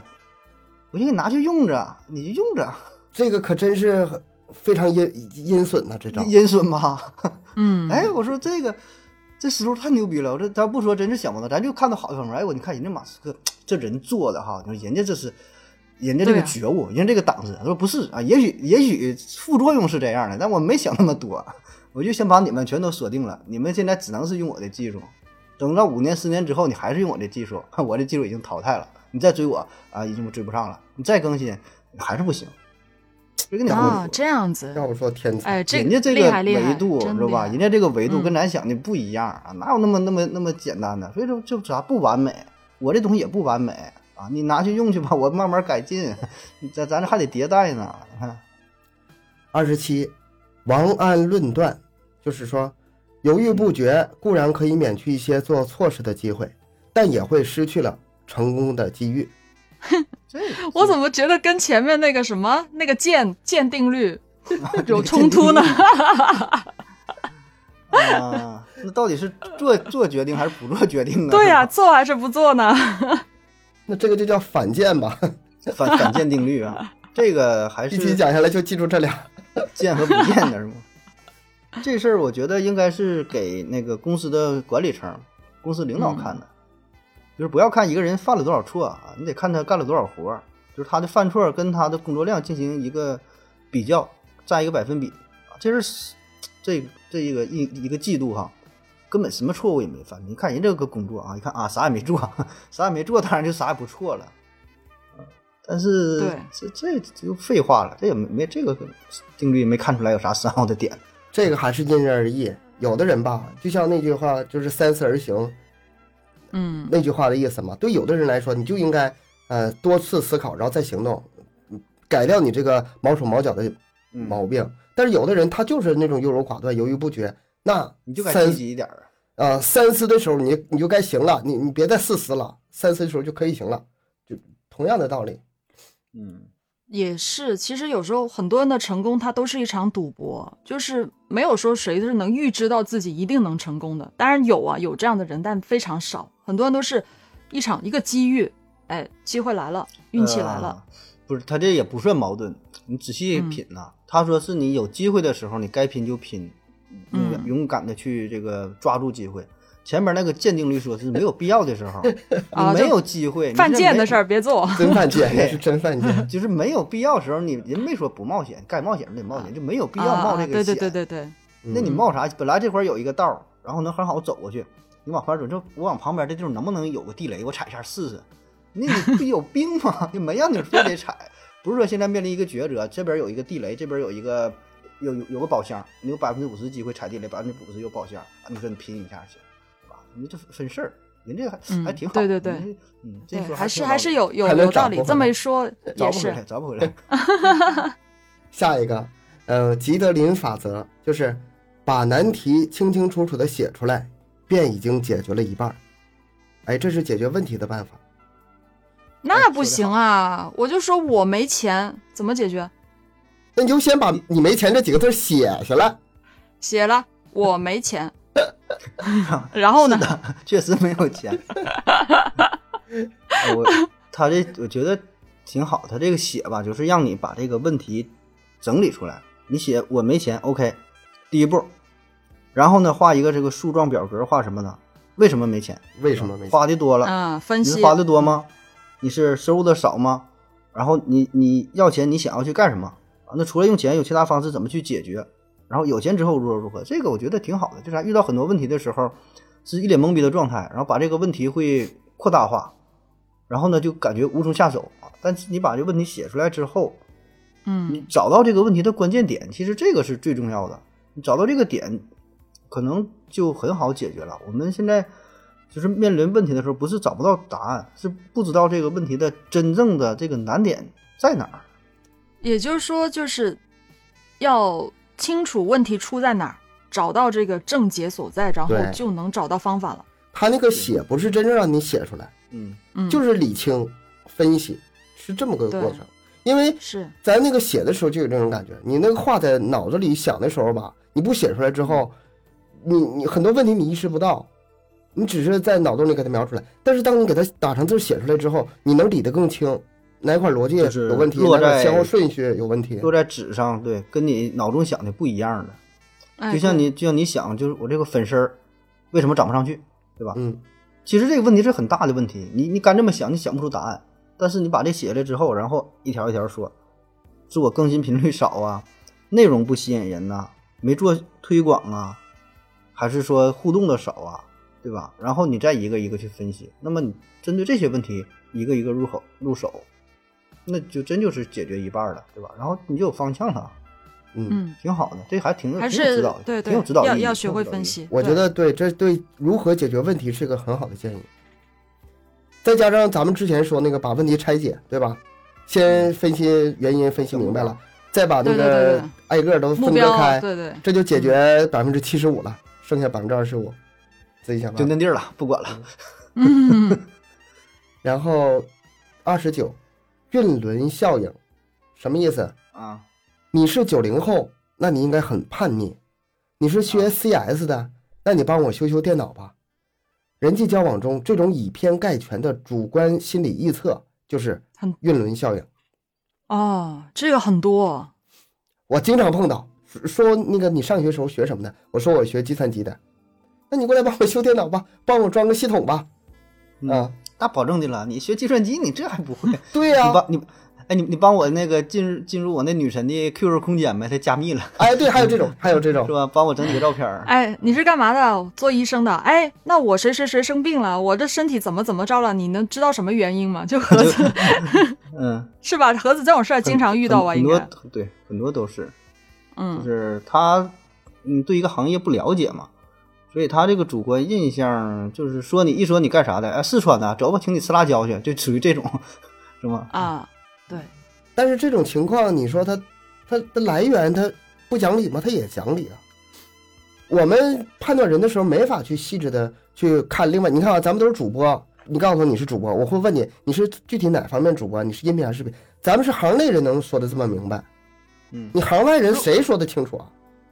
我就给你拿去用着，你就用着，这个可真是非常阴阴损呐，这招。阴损吧？嗯，哎，我说这个这思路太牛逼了，我这咱不说真是想不到，咱就看到好的方面。哎，我你看人家马斯克这人做的哈，你说人家这是人家这个觉悟，人家这个档次。他说不是啊，也许也许副作用是这样的，但我没想那么多，我就先把你们全都锁定了，你们现在只能是用我的技术，等到五年十年之后，你还是用我的技术，我的技术已经淘汰了，你再追我啊，已经追不上了，你再更新还是不行。就跟你啊，说这样子，要不说天才，哎，这人家这个维度真是吧？人家这个维度嗯跟咱想的不一样啊，哪有那么那么那么简单的？所以说就啥不完美，我这东西也不完美啊，你拿去用去吧，我慢慢改进，咱咱这还得迭代呢。你看，二十七，王安论断，就是说，犹豫不决固然可以免去一些做错事的机会，但也会失去了成功的机遇。这我怎么觉得跟前面那个什么那个键键定律 有冲突呢？啊？那到底是做做决定还是不做决定呢？对呀、做还是不做呢？那这个就叫反鉴吧。反反鉴定律啊，这个还是一起讲下来就记住这俩。见和不见的是吗？这事儿我觉得应该是给那个公司的管理层、公司领导看的，就是不要看一个人犯了多少错啊，你得看他干了多少活儿，就是他的犯错跟他的工作量进行一个比较，占一个百分比啊。这是这这一个一一个季度哈，根本什么错误也没犯。你看人这个工作啊，一看啊啥也没做，啥也没做，当然就啥也不错了。啊但是这这就废话了，这也没没这个定律没看出来有啥深奥的点。这个还是因人而异。有的人吧，就像那句话，就是三思而行嗯，那句话的意思嘛。对有的人来说，你就应该呃多次思考，然后再行动，嗯改掉你这个毛手毛脚的嗯毛病。但是有的人他就是那种优柔寡断、犹豫不决，那你就该三积极一点啊。呃三思的时候你你就该行了，你你别再四思了，三思的时候就可以行了，就同样的道理。嗯，也是。其实有时候很多人的成功，它都是一场赌博，就是没有说谁是能预知到自己一定能成功的。当然有啊，有这样的人，但非常少。很多人都是一场一个机遇，哎，机会来了，运气来了。呃不是他这也不算矛盾，你仔细嗯品呐、他说是你有机会的时候，你该拼就拼，勇嗯勇敢的去这个抓住机会。前面那个鉴定律说是没有必要的时候，啊你没有机会，犯贱的事儿。别做。真犯贱，那是真犯贱。就是没有必要的时候，你人没说不冒险，该冒险你得冒险，就没有必要冒这个险。啊对对对对对，那你冒啥？本来这块儿有一个道儿，然后能很好走过去，你往旁边走，这我往旁边这地方能不能有个地雷？我踩一下试试。那你不有病吗？就没让你非得踩，不是说现在面临一个抉择，这边有一个地雷，这边有一个有有有个宝箱，你有百分之五十机会踩地雷，百分之五十有宝箱，啊你说你拼一下去，是吧？你这分事儿，人这还、嗯还挺好。对对对，嗯，这对，说还是还是有有有道理。这么一说 也是找不回来，，找不回来。下一个，呃，吉德林法则就是把难题清清楚楚的写出来，便已经解决了一半儿。哎，这是解决问题的办法。那不行啊！我就说我没钱，怎么解决？那你就先把你没钱这几个字写下来。写了我没钱，然后呢？确实没有钱。我他这我觉得挺好，他这个写吧，就是让你把这个问题整理出来。你写我没钱，OK，第一步，然后呢画一个这个树状表格，画什么呢？为什么没钱？为什么没钱？花的多了，啊，分析你是花的多吗？你是收入的少吗？然后你你要钱，你想要去干什么啊？那除了用钱，有其他方式怎么去解决？然后有钱之后如何如何？这个我觉得挺好的，就是遇到很多问题的时候，是一脸懵逼的状态，然后把这个问题会扩大化，然后呢就感觉无从下手啊。但是你把这个问题写出来之后，嗯你找到这个问题的关键点，其实这个是最重要的。你找到这个点，可能就很好解决了。我们现在就是面临问题的时候，不是找不到答案，是不知道这个问题的真正的这个难点在哪儿。也就是说，就是要清楚问题出在哪儿，找到这个症结所在，然后就能找到方法了。他那个写不是真正让你写出来，嗯，嗯，就是理清、分析，是这么个过程。因为是咱那个写的时候就有这种感觉，你那个话在脑子里想的时候吧，你不写出来之后，你你很多问题你意识不到，你只是在脑洞里给它描出来。但是当你给它打成字写出来之后，你能理得更清，哪块逻辑就是有问题，落在哪块先后顺序有问题。落在纸上，对，跟你脑中想的不一样的。哎就像你就像你想，就是我这个粉丝儿为什么涨不上去，对吧？嗯，其实这个问题是很大的问题，你你干这么想，你想不出答案。但是你把这写下来之后，然后一条一条说，是我更新频率少啊，内容不吸引人呐、没做推广啊，还是说互动的少啊，对吧？然后你再一个一个去分析，那么你针对这些问题一个一个入口入手，那就真就是解决一半了，对吧？然后你就有方向了，嗯，嗯，挺好的，这还挺还是挺有指导，对对挺有指导，意义要要学挺有指导意义会分析。我觉得对，这对如何解决问题是一个很好的建议。再加上咱们之前说那个把问题拆解，对吧？先分析原因，分析明白了，再把那个挨个都，分割开，对对，这就解决百分之七十五了，剩下百分之二十五自己想办法。就那地儿了，不管了。嗯，然后二十九，运轮效应，什么意思？啊，你是九零后，那你应该很叛逆；你是学 CS 的，那你帮我修修电脑吧。人际交往中，这种以偏概全的主观心理臆测，就是运轮效应。哦，这个很多，我经常碰到，说说那个你上学时候学什么的？我说我学计算机的，那你过来帮我修电脑吧，帮我装个系统吧。嗯啊，那保证的了，你学计算机，你这还不会？对呀、你帮你，哎，你你帮我那个进入进入我那女神的 QQ 空间呗，它加密了 哎，对，还有这种，还有这种是，吧？帮我整几个照片儿。哎，你是干嘛的？做医生的。哎，那我谁谁谁生病了，我这身体怎么怎么着了？你能知道什么原因吗？就盒子嗯，是吧？盒子这种事儿经常遇到啊？很多应该，对，很多都是，就嗯，是他嗯对一个行业不了解嘛，所以他这个主观印象就是说你一说你干啥的，哎，四川的，走吧，请你吃辣椒去，就属于这种，是吗？啊，对，但是这种情况，你说他，他的来源他不讲理吗？他也讲理啊。我们判断人的时候，没法去细致的去看。另外，你看啊，咱们都是主播，你告诉我你是主播，我会问你，你是具体哪方面主播？你是音频还是视频？咱们是行内人，能说的这么明白？嗯你行外人谁说得清楚啊？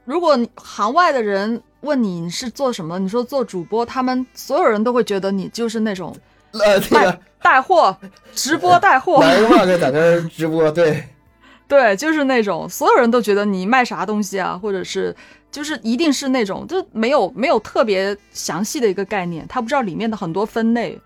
如果你行外的人问你你是做什么，你说做主播，他们所有人都会觉得你就是那种呃，这个卖带货、直播带货，来个嘛个在那直播，对，对，就是那种所有人都觉得你卖啥东西啊，或者是就是一定是那种，就没有没有特别详细的一个概念，他不知道里面的很多分类。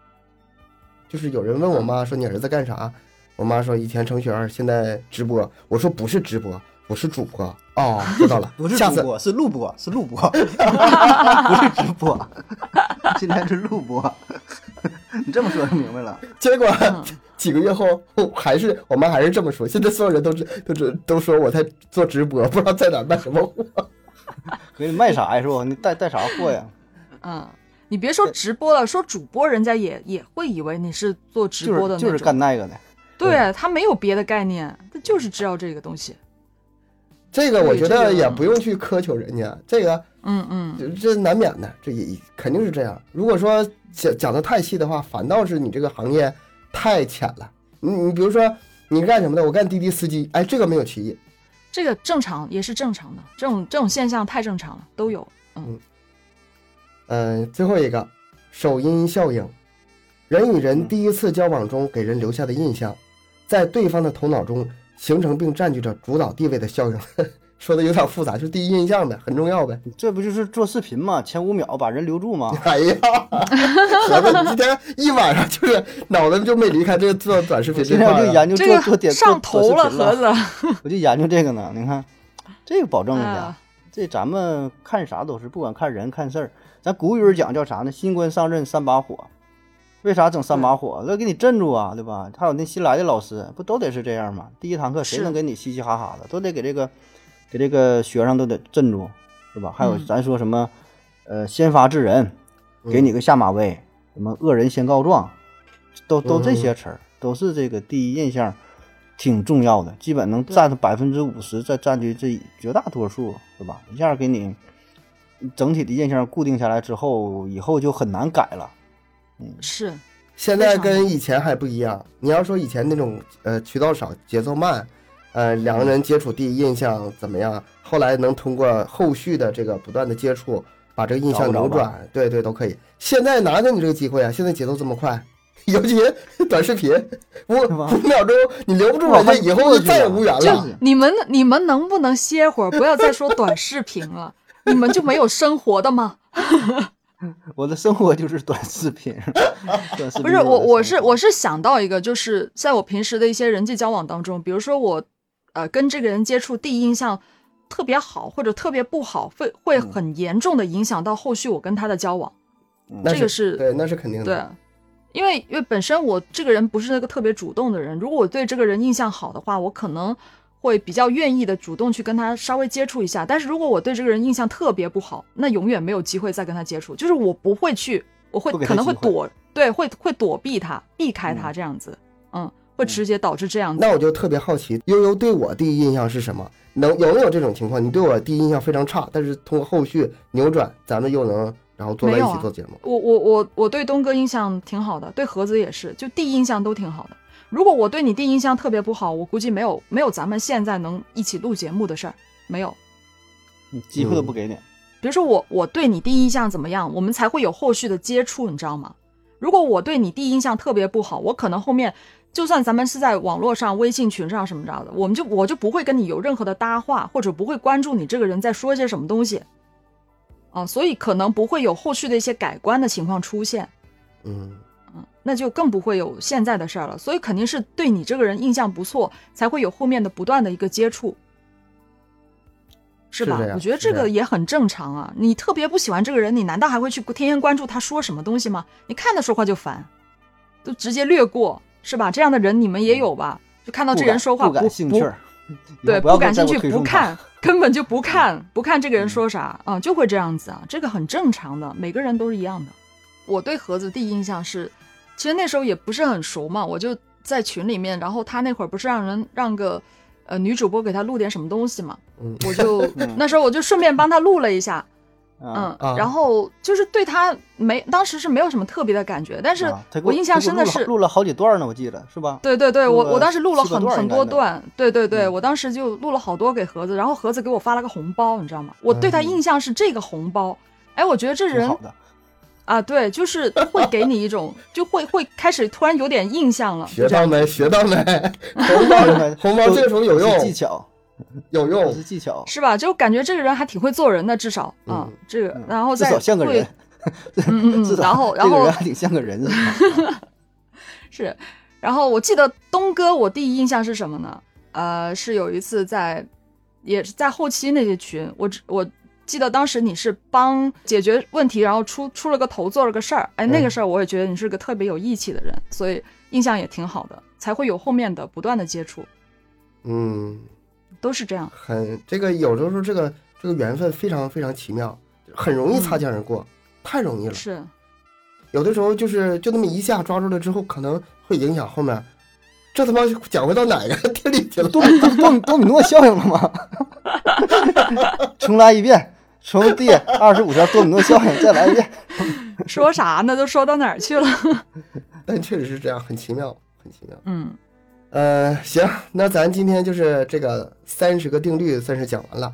就是有人问我妈说你儿子干啥？我妈说以前程序员，现在直播。我说不是直播，我是主播。哦，知道了，不是下次主播，是录播，是录播，不是直播，现在是录播。你这么说就明白了。结果嗯几个月后，还是我妈还是这么说。现在所有人都知都知都说我在做直播，不知道在哪儿卖什么货。给你卖啥呀？是不？你带带啥货呀？嗯，你别说直播了，说主播，人家也也会以为你是做直就是就是播的那种。干那个的。对他没有别的概念，他就是知道这个东西。这个我觉得也不用去苛求人家，这个嗯嗯，这这难免的，这也肯定是这样。如果说讲讲的太细的话，反倒是你这个行业太浅了。你你比如说你是干什么的？我干滴滴司机，哎，这个没有歧义。这个正常也是正常的，这种这种现象太正常了，都有。嗯，最后一个首因效应，人与人嗯第一次交往中给人留下的印象，在对方的头脑中形成并占据着主导地位的效应。说的有点复杂，就是第一印象呗，很重要呗。这不就是做视频嘛？前五秒把人留住嘛？哎呀，盒今天一晚上就是脑子就没离开这个做短视频这今天我块儿啊。就研究这做做点个上头了，盒子，我就研究这个呢。你看，这个保证一下啊，这咱们看啥都是，不管看人看事儿，咱古语儿讲叫啥呢？新官上任三把火。为啥整三把火？要给你镇住啊，对吧？还有那新来的老师，不都得是这样吗？第一堂课谁能给你嘻嘻哈哈的，都得给这个给这个学生都得镇住，是吧？还有嗯咱说什么，呃，先发制人，给你个下马威，什么恶人先告状，都都这嗯些词儿，都是这个第一印象挺重要的，基本能占百分之五十，再占据这绝大多数，是吧？一下给你整体的印象固定下来之后，以后就很难改了。是，现在跟以前还不一样。你要说以前那种呃渠道少、节奏慢，呃两个人接触第一印象怎么样，后来能通过后续的这个不断的接触，把这个印象扭转，对对都可以。现在哪给你这个机会啊？现在节奏这么快，尤其短视频，五五秒钟你留不住人家，以后就再也无缘就了。你们你们能不能歇会儿，不要再说短视频了？你们就没有生活的吗？我的生活就是短视频，短视频不是我，我是我是是想到一个，就是在我平时的一些人际交往当中，比如说我，呃，跟这个人接触，第一印象特别好或者特别不好，会会嗯很严重的影响到后续我跟他的交往。那这个是对，那是肯定的对。，因为因为本身我这个人不是那个特别主动的人，如果我对这个人印象好的话，我可能会比较愿意的主动去跟他稍微接触一下。但是如果我对这个人印象特别不好，那永远没有机会再跟他接触，就是我不会去，我会可能会躲，对，会会躲避他，避开他这样子，嗯，会直接导致这样子。那我就特别好奇，悠悠对我第一印象是什么？能有没有这种情况？你对我第一印象非常差，但是通过后续扭转，咱们又能然后坐在一起做节目。我我我我对东哥印象挺好的，对盒子也是，就第一印象都挺好的。如果我对你第一印象特别不好，我估计没有没有咱们现在能一起录节目的事儿，没有。机会都不给你。比如说我我对你第一印象怎么样，我们才会有后续的接触，你知道吗？如果我对你第一印象特别不好，我可能后面就算咱们是在网络上、微信群上什么着的，我们就我就不会跟你有任何的搭话，或者不会关注你这个人在说些什么东西，啊，所以可能不会有后续的一些改观的情况出现。嗯，嗯，那就更不会有现在的事儿了。所以肯定是对你这个人印象不错，才会有后面的不断的一个接触，是吧？是我觉得这个也很正常啊。你特别不喜欢这个人，你难道还会去天天关注他说什么东西吗？你看他说话就烦，都直接略过，是吧？这样的人你们也有吧？就看到这人说话不感兴趣 对，不感兴趣不看，根本就不看，不看这个人说啥啊、就会这样子啊，这个很正常的，每个人都是一样的。我对盒子第一印象是，其实那时候也不是很熟嘛，我就在群里面，然后他那会儿不是让人让个呃女主播给他录点什么东西嘛，嗯我就 那时候我就顺便帮他录了一下，嗯然后就是对他没当时是没有什么特别的感觉，但是我印象深的是录了录了好几段呢，我记得是吧？对对对，我我当时录了很很多段，对对对，嗯我当时就录了好多给盒子，然后盒子给我发了个红包，你知道吗？我对他嗯印象是这个红包，哎，我觉得这人啊，对，就是会给你一种，就会会开始突然有点印象了，学到没？学到没？红包 红包这个时候有用技，巧，有用是。技巧，是吧？就感觉这个人还挺会做人的，至少啊、嗯这个嗯然后再至少像个会人，然后然后这个人还挺像个人，是然后我记得东哥，我第一印象是什么呢？呃，是有一次在，也是在后期那些群，我只我记得当时你是帮解决问题，然后出出了个头，做了个事儿，哎，那个嗯事儿我也觉得你是个特别有义气的人，所以印象也挺好的，才会有后面的不断的接触，嗯，都是这样。很这个有的时候这个这个缘分非常非常奇妙，很容易擦肩而过，太容易了。是，有的时候就是就那么一下抓住了之后，可能会影响后面。这他妈讲回到哪个店里去了？多米多米多米诺效应了吗？重来一遍，从第二十五条多米诺效应再来一遍。说啥呢？都说到哪儿去了？但确实是这样，很奇妙，很奇妙。嗯，呃，行，那咱今天就是这个三十个定律算是讲完了，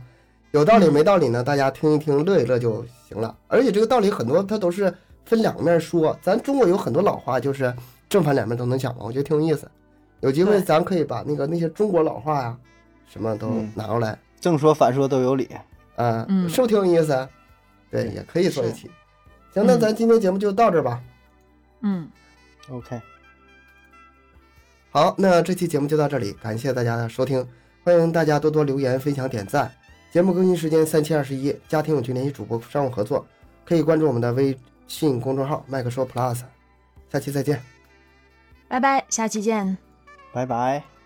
有道理没道理呢？大家听一听，乐一乐就行了。而且这个道理很多，它都是分两面说。咱中国有很多老话，就是正反两面都能讲嘛，我觉得挺有意思。有机会咱可以把那个那些中国老话呀，什么都嗯拿过来，正说反说都有理。啊、嗯是不是挺有意思？对，对也可以做一是期。行，那嗯咱今天节目就到这儿吧。嗯，OK，好，那这期节目就到这里，感谢大家的收听，欢迎大家多多留言、分享、点赞。节目更新时间三七二十一，家庭有群联系主播商务合作，可以关注我们的微信公众号麦克说 Plus。下期再见。拜拜，下期见。拜拜。